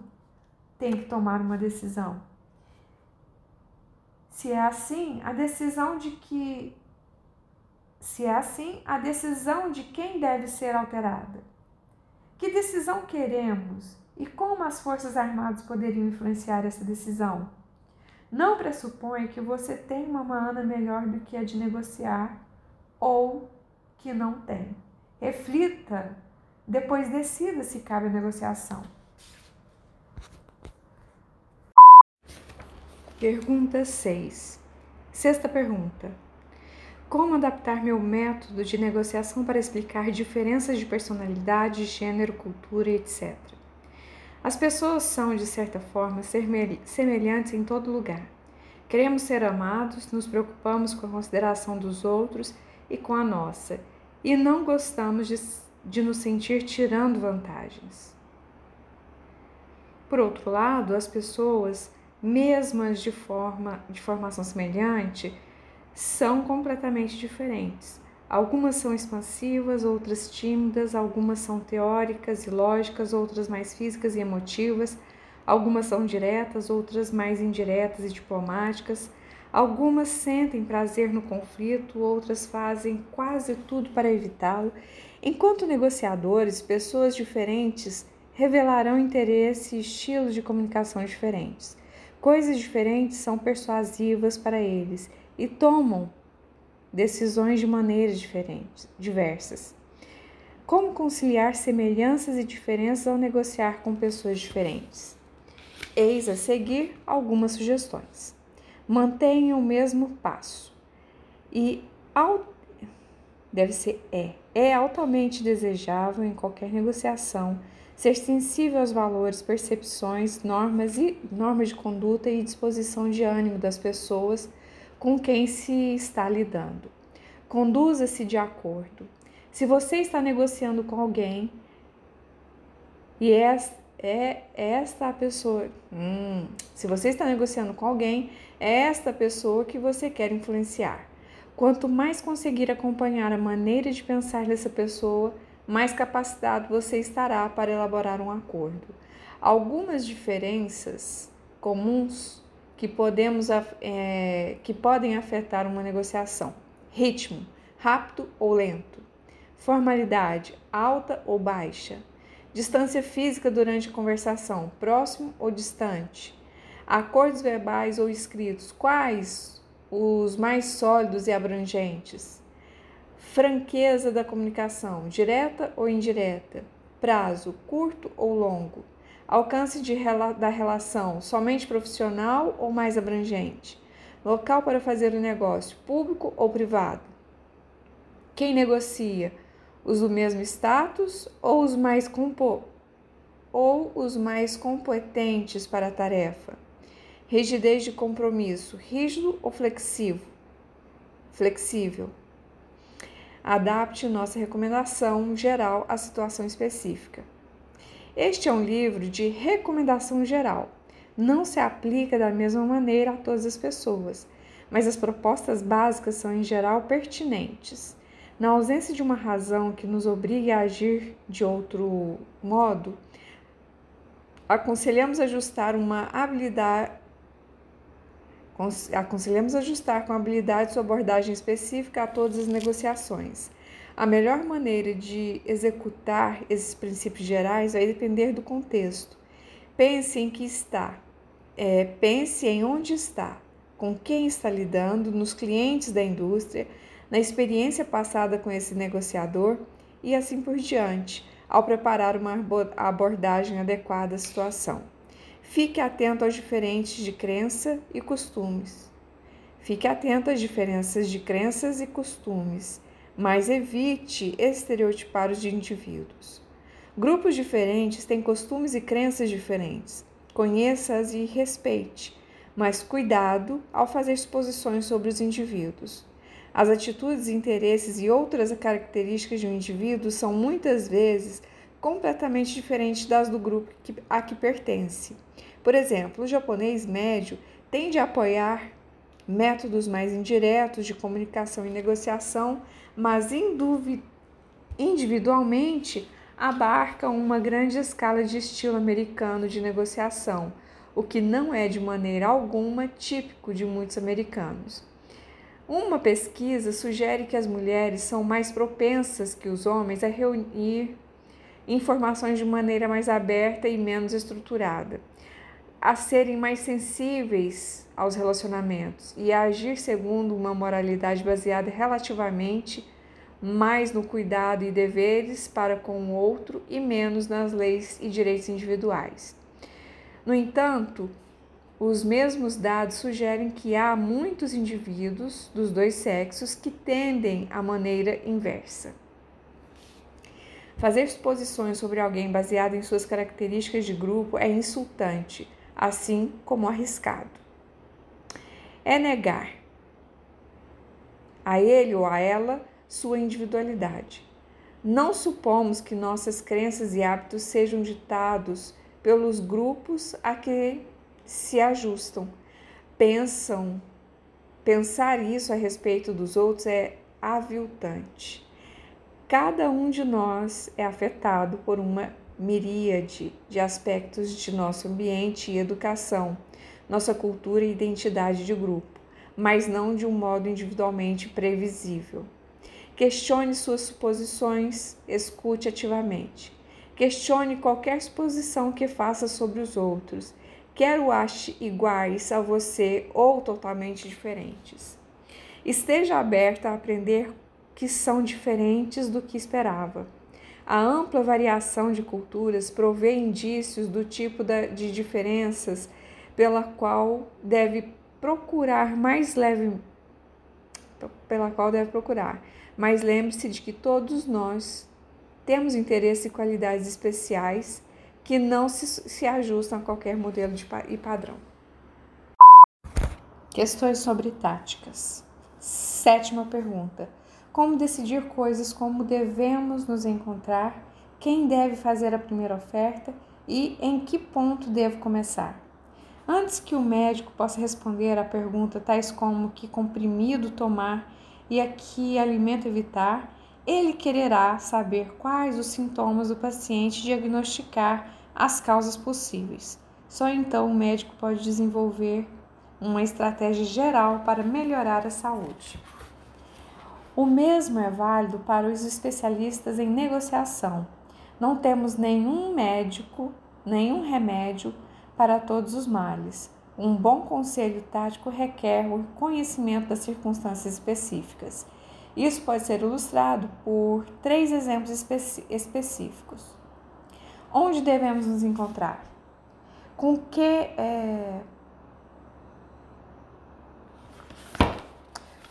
tem que tomar uma decisão. Se é assim, a decisão de que se é assim, a decisão de quem deve ser alterada. Que decisão queremos e como as Forças Armadas poderiam influenciar essa decisão? Não pressupõe que você tem uma mana melhor do que a de negociar ou que não tem. Reflita, depois decida se cabe a negociação. Pergunta 6. Sexta pergunta. Como adaptar meu método de negociação para explicar diferenças de personalidade, gênero, cultura, etc. As pessoas são, de certa forma, semelhantes em todo lugar. Queremos ser amados, nos preocupamos com a consideração dos outros e com a nossa, e não gostamos de, de nos sentir tirando vantagens. Por outro lado, as pessoas, mesmo as de, forma, de formação semelhante, são completamente diferentes. Algumas são expansivas, outras tímidas, algumas são teóricas e lógicas, outras mais físicas e emotivas, algumas são diretas, outras mais indiretas e diplomáticas Algumas sentem prazer no conflito, outras fazem quase tudo para evitá-lo. Enquanto negociadores, pessoas diferentes revelarão interesse e estilos de comunicação diferentes. Coisas diferentes são persuasivas para eles e tomam decisões de maneiras diferentes, diversas. Como conciliar semelhanças e diferenças ao negociar com pessoas diferentes? Eis a seguir algumas sugestões mantenha o mesmo passo. E deve ser é, é altamente desejável em qualquer negociação ser sensível aos valores, percepções, normas e normas de conduta e disposição de ânimo das pessoas com quem se está lidando. Conduza-se de acordo. Se você está negociando com alguém e é, é esta pessoa, hum, se você está negociando com alguém esta pessoa que você quer influenciar. Quanto mais conseguir acompanhar a maneira de pensar dessa pessoa, mais capacitado você estará para elaborar um acordo. Algumas diferenças comuns que, podemos, é, que podem afetar uma negociação: ritmo, rápido ou lento, formalidade, alta ou baixa, distância física durante a conversação, próximo ou distante, acordos verbais ou escritos, quais os mais sólidos e abrangentes, franqueza da comunicação, direta ou indireta, prazo curto ou longo, alcance de, da relação somente profissional ou mais abrangente, local para fazer o negócio, público ou privado. Quem negocia? Os do mesmo status ou os mais compo ou os mais competentes para a tarefa? Rigidez de compromisso, rígido ou flexível? Flexível Adapte nossa recomendação geral à situação específica. Este é um livro de recomendação geral. Não se aplica da mesma maneira a todas as pessoas, mas as propostas básicas são em geral pertinentes. Na ausência de uma razão que nos obrigue a agir de outro modo, aconselhamos ajustar uma habilidade Aconselhamos ajustar com habilidade sua abordagem específica a todas as negociações. A melhor maneira de executar esses princípios gerais vai depender do contexto. Pense em que está, é, pense em onde está, com quem está lidando, nos clientes da indústria, na experiência passada com esse negociador e assim por diante, ao preparar uma abordagem adequada à situação. Fique atento aos diferentes de crença e costumes. Fique atento às diferenças de crenças e costumes, mas evite estereotipar os indivíduos. Grupos diferentes têm costumes e crenças diferentes. Conheça-as e respeite, mas cuidado ao fazer suposições sobre os indivíduos. As atitudes, interesses e outras características de um indivíduo são muitas vezes completamente diferentes das do grupo a que pertence. Por exemplo, o japonês médio tende a apoiar métodos mais indiretos de comunicação e negociação, mas individualmente abarca uma grande escala de estilo americano de negociação, o que não é de maneira alguma típico de muitos americanos. Uma pesquisa sugere que as mulheres são mais propensas que os homens a reunir informações de maneira mais aberta e menos estruturada a serem mais sensíveis aos relacionamentos e a agir segundo uma moralidade baseada relativamente mais no cuidado e deveres para com o outro e menos nas leis e direitos individuais. No entanto, os mesmos dados sugerem que há muitos indivíduos dos dois sexos que tendem à maneira inversa. Fazer suposições sobre alguém baseado em suas características de grupo é insultante assim como arriscado. É negar a ele ou a ela sua individualidade. Não supomos que nossas crenças e hábitos sejam ditados pelos grupos a que se ajustam. Pensam, pensar isso a respeito dos outros é aviltante. Cada um de nós é afetado por uma miríade de aspectos de nosso ambiente e educação, nossa cultura e identidade de grupo, mas não de um modo individualmente previsível. Questione suas suposições, escute ativamente. Questione qualquer suposição que faça sobre os outros, quer o ache iguais a você ou totalmente diferentes. Esteja aberta a aprender que são diferentes do que esperava. A ampla variação de culturas provê indícios do tipo de diferenças pela qual deve procurar mais leve pela qual deve procurar. Mas lembre-se de que todos nós temos interesse e qualidades especiais que não se, se ajustam a qualquer modelo de, e padrão. Questões sobre táticas. Sétima pergunta como decidir coisas como devemos nos encontrar, quem deve fazer a primeira oferta e em que ponto devo começar. Antes que o médico possa responder a pergunta tais como que comprimido tomar e a que alimento evitar, ele quererá saber quais os sintomas do paciente e diagnosticar as causas possíveis. Só então o médico pode desenvolver uma estratégia geral para melhorar a saúde. O mesmo é válido para os especialistas em negociação. Não temos nenhum médico, nenhum remédio para todos os males. Um bom conselho tático requer o conhecimento das circunstâncias específicas. Isso pode ser ilustrado por três exemplos específicos. Onde devemos nos encontrar? Com que é...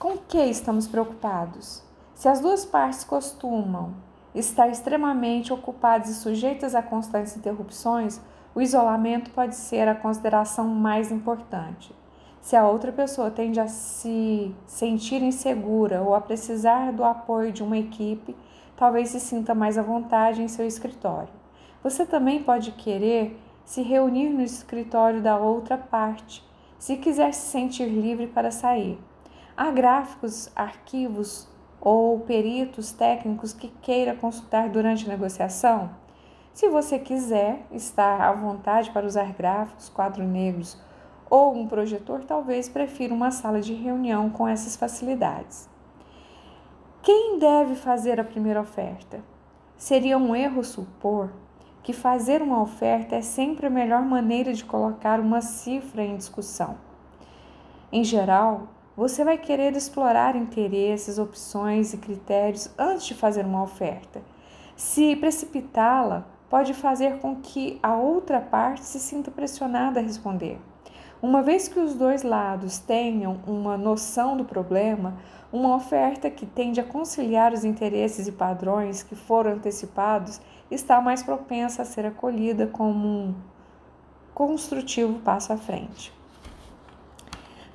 com que estamos preocupados? Se as duas partes costumam estar extremamente ocupadas e sujeitas a constantes interrupções, o isolamento pode ser a consideração mais importante. Se a outra pessoa tende a se sentir insegura ou a precisar do apoio de uma equipe, talvez se sinta mais à vontade em seu escritório. Você também pode querer se reunir no escritório da outra parte, se quiser se sentir livre para sair. Há gráficos, arquivos ou peritos técnicos que queira consultar durante a negociação? Se você quiser estar à vontade para usar gráficos, quadros negros ou um projetor, talvez prefira uma sala de reunião com essas facilidades. Quem deve fazer a primeira oferta? Seria um erro supor que fazer uma oferta é sempre a melhor maneira de colocar uma cifra em discussão. Em geral, você vai querer explorar interesses, opções e critérios antes de fazer uma oferta. Se precipitá-la, pode fazer com que a outra parte se sinta pressionada a responder. Uma vez que os dois lados tenham uma noção do problema, uma oferta que tende a conciliar os interesses e padrões que foram antecipados está mais propensa a ser acolhida como um construtivo passo à frente.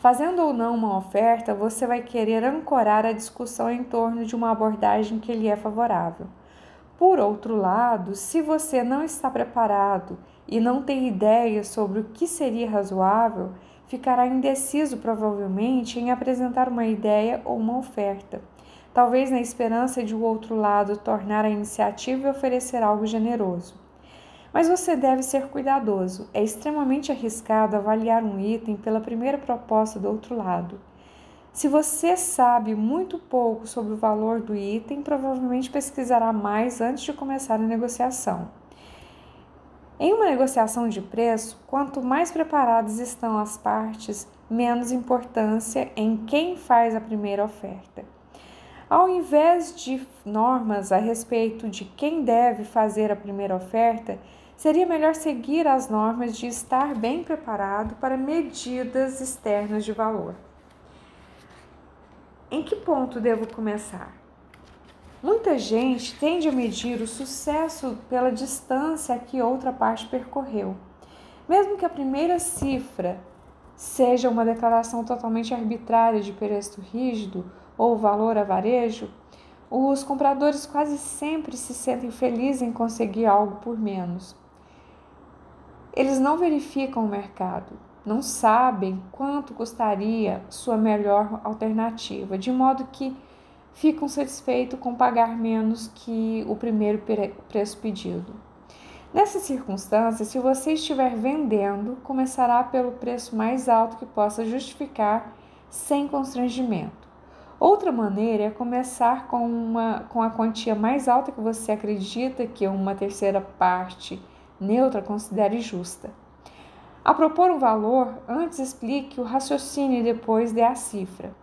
Fazendo ou não uma oferta, você vai querer ancorar a discussão em torno de uma abordagem que lhe é favorável. Por outro lado, se você não está preparado e não tem ideia sobre o que seria razoável, ficará indeciso provavelmente em apresentar uma ideia ou uma oferta, talvez na esperança de o outro lado tornar a iniciativa e oferecer algo generoso. Mas você deve ser cuidadoso. É extremamente arriscado avaliar um item pela primeira proposta do outro lado. Se você sabe muito pouco sobre o valor do item, provavelmente pesquisará mais antes de começar a negociação. Em uma negociação de preço, quanto mais preparadas estão as partes, menos importância em quem faz a primeira oferta. Ao invés de normas a respeito de quem deve fazer a primeira oferta, seria melhor seguir as normas de estar bem preparado para medidas externas de valor. Em que ponto devo começar? Muita gente tende a medir o sucesso pela distância que outra parte percorreu. Mesmo que a primeira cifra seja uma declaração totalmente arbitrária de preço rígido ou valor a varejo, os compradores quase sempre se sentem felizes em conseguir algo por menos. Eles não verificam o mercado, não sabem quanto custaria sua melhor alternativa, de modo que ficam satisfeitos com pagar menos que o primeiro preço pedido. Nessa circunstância, se você estiver vendendo, começará pelo preço mais alto que possa justificar sem constrangimento. Outra maneira é começar com, uma, com a quantia mais alta que você acredita que uma terceira parte neutra considere justa. A propor um valor, antes explique o raciocínio e depois dê a cifra.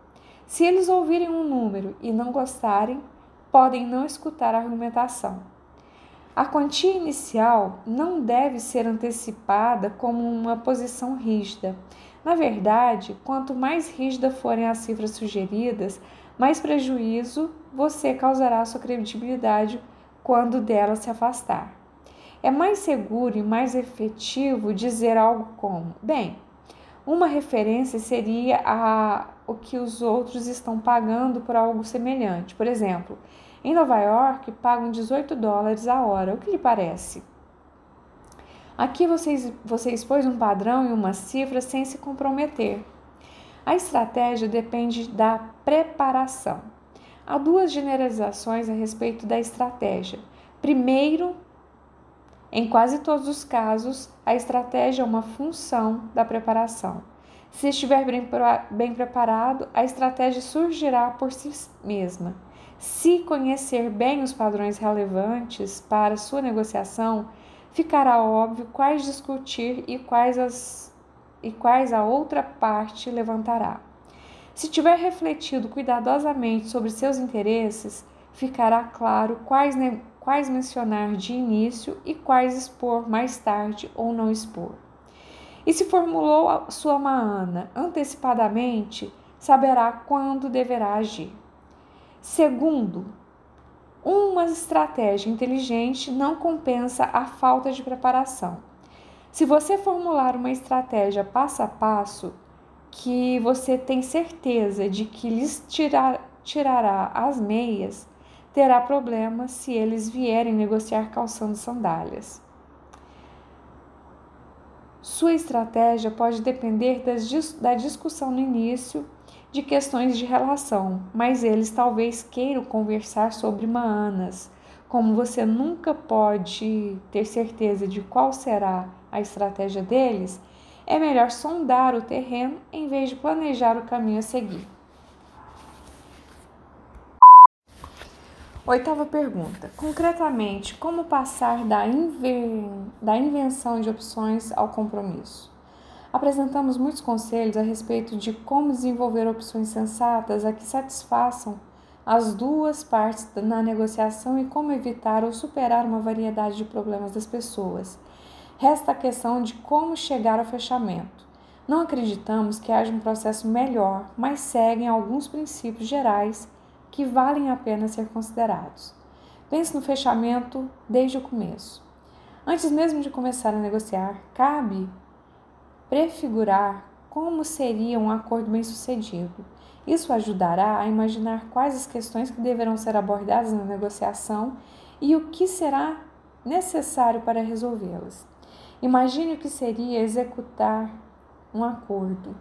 Se eles ouvirem um número e não gostarem, podem não escutar a argumentação. A quantia inicial não deve ser antecipada como uma posição rígida. Na verdade, quanto mais rígida forem as cifras sugeridas, mais prejuízo você causará à sua credibilidade quando dela se afastar. É mais seguro e mais efetivo dizer algo como: bem, uma referência seria a o que os outros estão pagando por algo semelhante. Por exemplo, em Nova York pagam 18 dólares a hora. O que lhe parece? Aqui você, você expôs um padrão e uma cifra sem se comprometer. A estratégia depende da preparação. Há duas generalizações a respeito da estratégia. Primeiro, em quase todos os casos, a estratégia é uma função da preparação. Se estiver bem, bem preparado, a estratégia surgirá por si mesma. Se conhecer bem os padrões relevantes para sua negociação, ficará óbvio quais discutir e quais, as, e quais a outra parte levantará. Se tiver refletido cuidadosamente sobre seus interesses, ficará claro quais, quais mencionar de início e quais expor mais tarde ou não expor. E se formulou sua maana antecipadamente, saberá quando deverá agir. Segundo, uma estratégia inteligente não compensa a falta de preparação. Se você formular uma estratégia passo a passo, que você tem certeza de que lhes tirar, tirará as meias, terá problemas se eles vierem negociar calçando sandálias. Sua estratégia pode depender das, da discussão no início de questões de relação, mas eles talvez queiram conversar sobre maanas. Como você nunca pode ter certeza de qual será a estratégia deles, é melhor sondar o terreno em vez de planejar o caminho a seguir. Oitava pergunta. Concretamente, como passar da, inven... da invenção de opções ao compromisso? Apresentamos muitos conselhos a respeito de como desenvolver opções sensatas a que satisfaçam as duas partes na negociação e como evitar ou superar uma variedade de problemas das pessoas. Resta a questão de como chegar ao fechamento. Não acreditamos que haja um processo melhor, mas seguem alguns princípios gerais que valem a pena ser considerados. Pense no fechamento desde o começo. Antes mesmo de começar a negociar, cabe prefigurar como seria um acordo bem-sucedido. Isso ajudará a imaginar quais as questões que deverão ser abordadas na negociação e o que será necessário para resolvê-las. Imagine o que seria executar um acordo.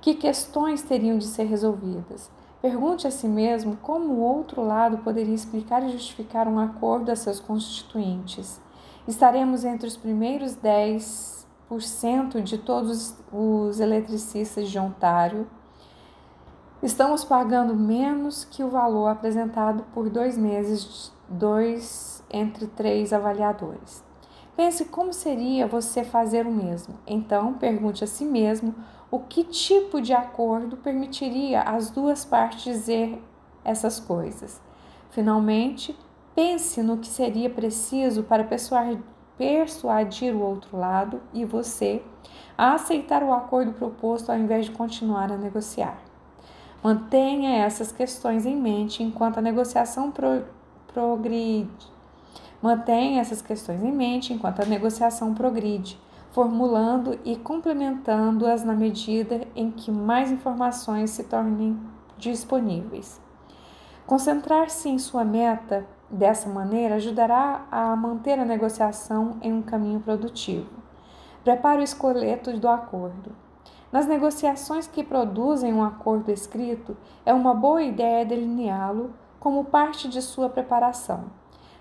Que questões teriam de ser resolvidas? Pergunte a si mesmo como o outro lado poderia explicar e justificar um acordo a seus constituintes. Estaremos entre os primeiros 10 de todos os eletricistas de Ontário, estamos pagando menos que o valor apresentado por dois meses, dois entre três avaliadores. Pense como seria você fazer o mesmo. Então, pergunte a si mesmo o que tipo de acordo permitiria as duas partes dizer essas coisas. Finalmente, pense no que seria preciso para persuadir persuadir o outro lado e você a aceitar o acordo proposto ao invés de continuar a negociar. Mantenha essas questões em mente enquanto a negociação pro, progride. Mantenha essas questões em mente enquanto a negociação progride, formulando e complementando-as na medida em que mais informações se tornem disponíveis. Concentrar-se em sua meta Dessa maneira, ajudará a manter a negociação em um caminho produtivo. Prepare o esqueleto do acordo. Nas negociações que produzem um acordo escrito, é uma boa ideia delineá-lo como parte de sua preparação.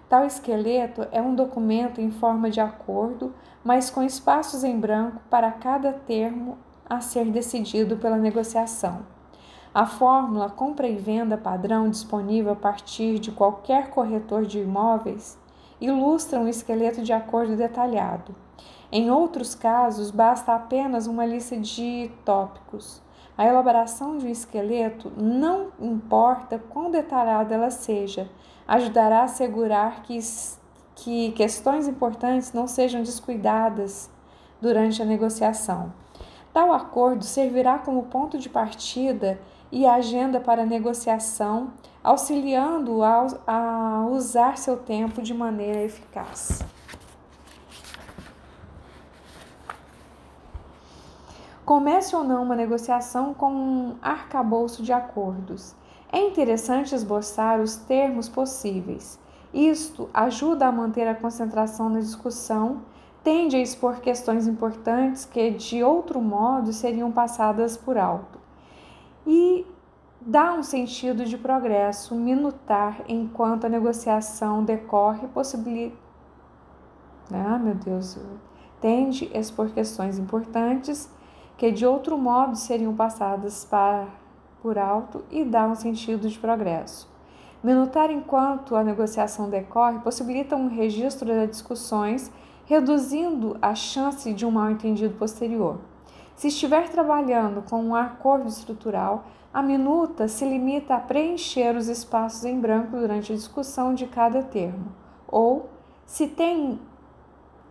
Tal esqueleto é um documento em forma de acordo, mas com espaços em branco para cada termo a ser decidido pela negociação. A fórmula compra e venda padrão disponível a partir de qualquer corretor de imóveis ilustra um esqueleto de acordo detalhado. Em outros casos, basta apenas uma lista de tópicos. A elaboração de um esqueleto, não importa quão detalhada ela seja, ajudará a assegurar que, que questões importantes não sejam descuidadas durante a negociação. Tal acordo servirá como ponto de partida e agenda para negociação, auxiliando-o a usar seu tempo de maneira eficaz. Comece ou não uma negociação com um arcabouço de acordos. É interessante esboçar os termos possíveis. Isto ajuda a manter a concentração na discussão, tende a expor questões importantes que, de outro modo, seriam passadas por alto. E dá um sentido de progresso minutar enquanto a negociação decorre, possibilita. Ah, meu Deus, tende a expor questões importantes que de outro modo seriam passadas para, por alto e dá um sentido de progresso. Minutar enquanto a negociação decorre possibilita um registro das discussões, reduzindo a chance de um mal-entendido posterior. Se estiver trabalhando com um acordo estrutural, a minuta se limita a preencher os espaços em branco durante a discussão de cada termo, ou, se tem,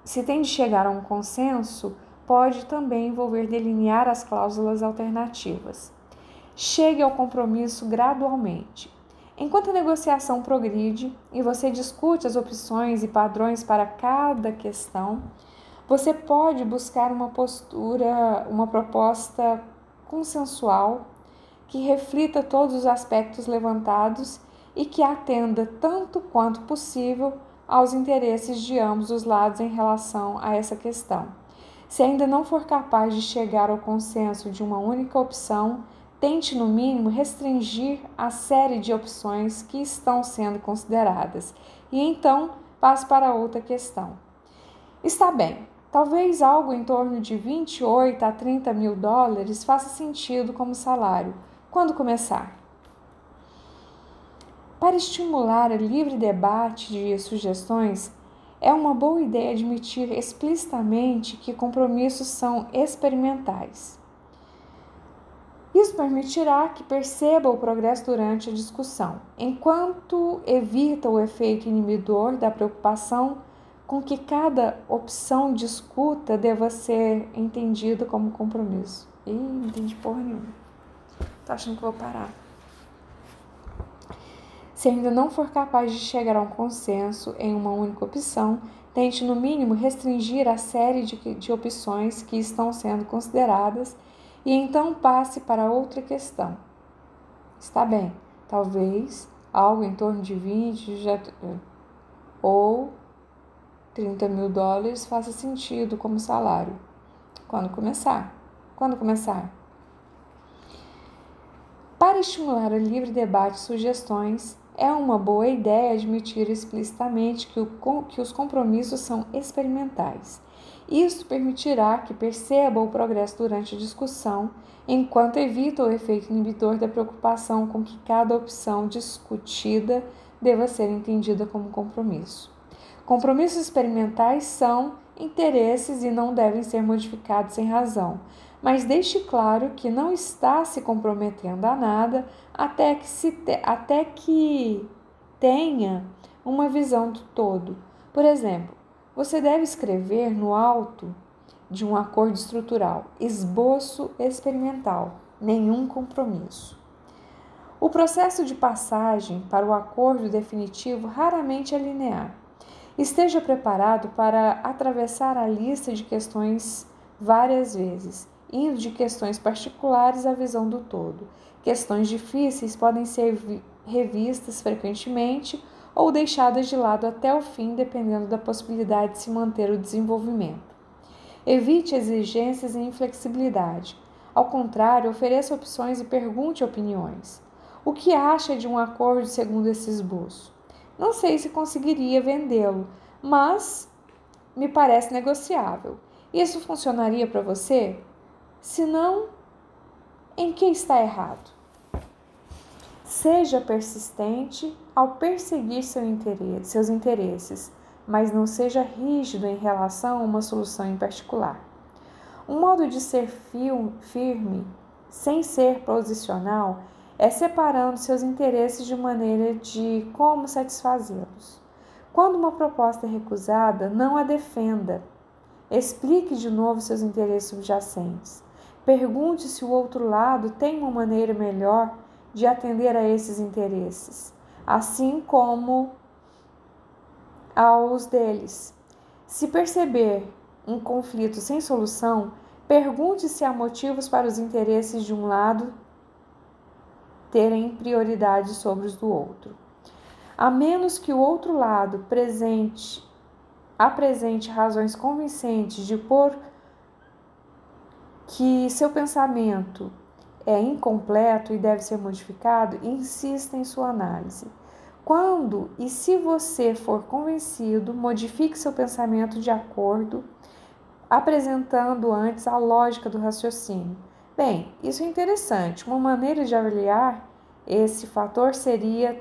se tem de chegar a um consenso, pode também envolver delinear as cláusulas alternativas. Chegue ao compromisso gradualmente. Enquanto a negociação progride e você discute as opções e padrões para cada questão, você pode buscar uma postura, uma proposta consensual que reflita todos os aspectos levantados e que atenda tanto quanto possível aos interesses de ambos os lados em relação a essa questão. Se ainda não for capaz de chegar ao consenso de uma única opção, tente no mínimo restringir a série de opções que estão sendo consideradas e então passe para outra questão. Está bem, talvez algo em torno de 28 a 30 mil dólares faça sentido como salário quando começar? Para estimular o livre debate de sugestões, é uma boa ideia admitir explicitamente que compromissos são experimentais. Isso permitirá que perceba o progresso durante a discussão, enquanto evita o efeito inibidor da preocupação com que cada opção discuta deva ser entendida como compromisso. Ih, não entendi porra nenhuma. Tô achando que vou parar. Se ainda não for capaz de chegar a um consenso em uma única opção, tente no mínimo restringir a série de, de opções que estão sendo consideradas e então passe para outra questão. Está bem, talvez algo em torno de 20 já, ou 30 mil dólares faça sentido como salário. Quando começar? Quando começar? Para estimular o livre debate e sugestões, é uma boa ideia admitir explicitamente que, o, que os compromissos são experimentais. Isso permitirá que perceba o progresso durante a discussão, enquanto evita o efeito inibidor da preocupação com que cada opção discutida deva ser entendida como compromisso. Compromissos experimentais são interesses e não devem ser modificados sem razão, mas deixe claro que não está se comprometendo a nada até que, se te, até que tenha uma visão do todo. Por exemplo, você deve escrever no alto de um acordo estrutural, esboço experimental, nenhum compromisso. O processo de passagem para o acordo definitivo raramente é linear. Esteja preparado para atravessar a lista de questões várias vezes indo de questões particulares à visão do todo. Questões difíceis podem ser revistas frequentemente ou deixadas de lado até o fim, dependendo da possibilidade de se manter o desenvolvimento. Evite exigências e inflexibilidade. Ao contrário, ofereça opções e pergunte opiniões. O que acha de um acordo segundo esse esboço? Não sei se conseguiria vendê-lo, mas me parece negociável. Isso funcionaria para você? senão em que está errado. Seja persistente ao perseguir seu interesse, seus interesses, mas não seja rígido em relação a uma solução em particular. Um modo de ser firme, sem ser posicional, é separando seus interesses de maneira de como satisfazê-los. Quando uma proposta é recusada, não a defenda. Explique de novo seus interesses subjacentes. Pergunte se o outro lado tem uma maneira melhor de atender a esses interesses, assim como aos deles. Se perceber um conflito sem solução, pergunte se há motivos para os interesses de um lado terem prioridade sobre os do outro. A menos que o outro lado presente apresente razões convincentes de por que seu pensamento é incompleto e deve ser modificado, insista em sua análise. Quando e se você for convencido, modifique seu pensamento de acordo, apresentando antes a lógica do raciocínio. Bem, isso é interessante. Uma maneira de avaliar esse fator seria.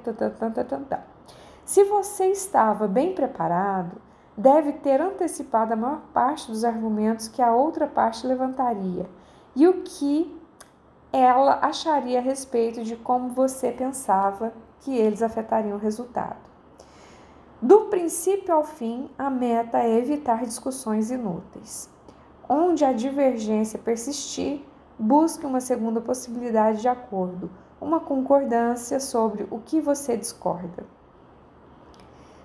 Se você estava bem preparado, deve ter antecipado a maior parte dos argumentos que a outra parte levantaria e o que ela acharia a respeito de como você pensava que eles afetariam o resultado. Do princípio ao fim, a meta é evitar discussões inúteis. Onde a divergência persistir, busque uma segunda possibilidade de acordo, uma concordância sobre o que você discorda.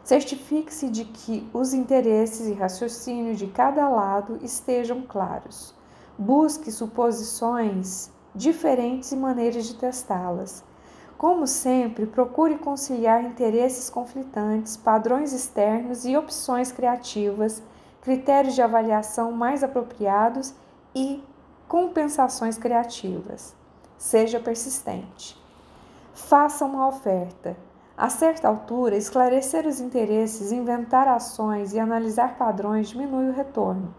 Certifique-se de que os interesses e raciocínio de cada lado estejam claros. Busque suposições diferentes e maneiras de testá-las. Como sempre, procure conciliar interesses conflitantes, padrões externos e opções criativas, critérios de avaliação mais apropriados e compensações criativas. Seja persistente. Faça uma oferta. A certa altura, esclarecer os interesses, inventar ações e analisar padrões diminui o retorno.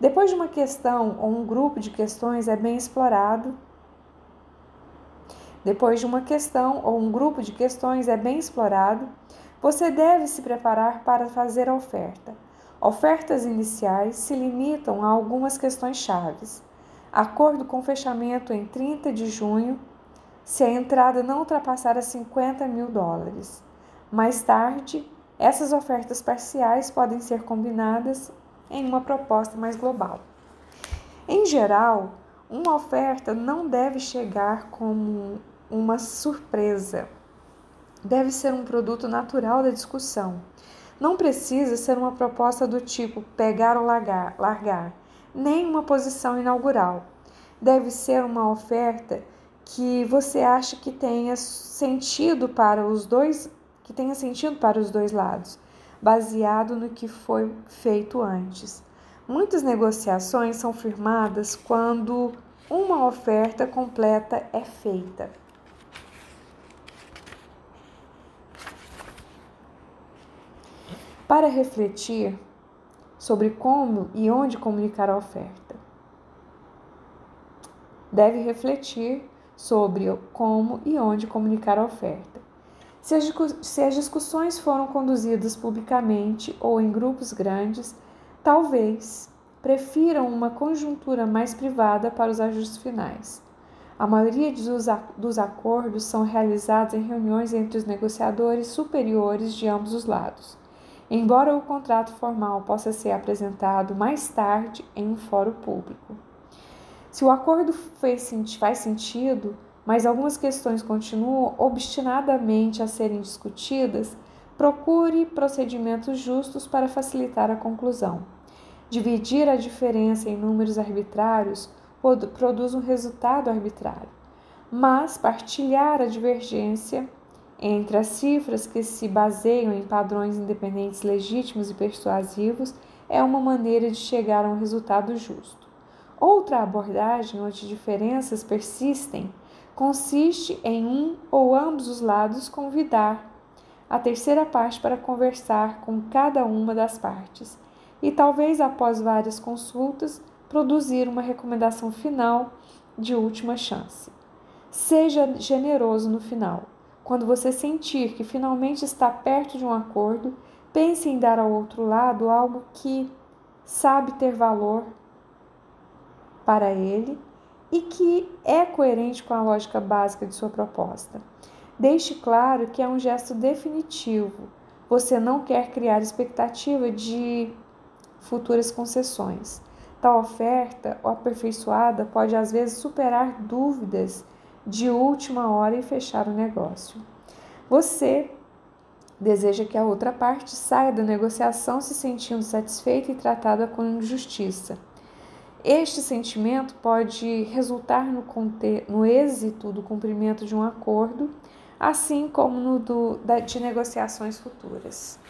Depois de uma questão ou um grupo de questões é bem explorado, depois de uma questão ou um grupo de questões é bem explorado, você deve se preparar para fazer a oferta. Ofertas iniciais se limitam a algumas questões chaves. Acordo com fechamento em 30 de junho se a entrada não ultrapassar a 50 mil dólares. Mais tarde, essas ofertas parciais podem ser combinadas em uma proposta mais global. Em geral, uma oferta não deve chegar como uma surpresa. Deve ser um produto natural da discussão. Não precisa ser uma proposta do tipo pegar ou largar, largar nem uma posição inaugural. Deve ser uma oferta que você acha que tenha sentido para os dois, que tenha sentido para os dois lados, baseado no que foi feito antes. Muitas negociações são firmadas quando uma oferta completa é feita. Para refletir sobre como e onde comunicar a oferta, deve refletir sobre como e onde comunicar a oferta. Se as, discussões foram conduzidas publicamente ou em grupos grandes, talvez prefiram uma conjuntura mais privada para os ajustes finais. A maioria dos acordos são realizados em reuniões entre os negociadores superiores de ambos os lados, embora o contrato formal possa ser apresentado mais tarde em um fórum público. Se o acordo faz sentido, mas algumas questões continuam obstinadamente a serem discutidas, procure procedimentos justos para facilitar a conclusão. Dividir a diferença em números arbitrários produz um resultado arbitrário, mas partilhar a divergência entre as cifras que se baseiam em padrões independentes legítimos e persuasivos é uma maneira de chegar a um resultado justo. Outra abordagem onde diferenças persistem consiste em um ou ambos os lados convidar a terceira parte para conversar com cada uma das partes e talvez após várias consultas produzir uma recomendação final de última chance. Seja generoso no final. Quando você sentir que finalmente está perto de um acordo, pense em dar ao outro lado algo que sabe ter valor para ele e que é coerente com a lógica básica de sua proposta. Deixe claro que é um gesto definitivo. Você não quer criar expectativa de futuras concessões. Tal oferta aperfeiçoada pode às vezes superar dúvidas de última hora e fechar o negócio. Você deseja que a outra parte saia da negociação se sentindo satisfeita e tratada com justiça. Este sentimento pode resultar no, no êxito do cumprimento de um acordo, assim como no do, da, de negociações futuras.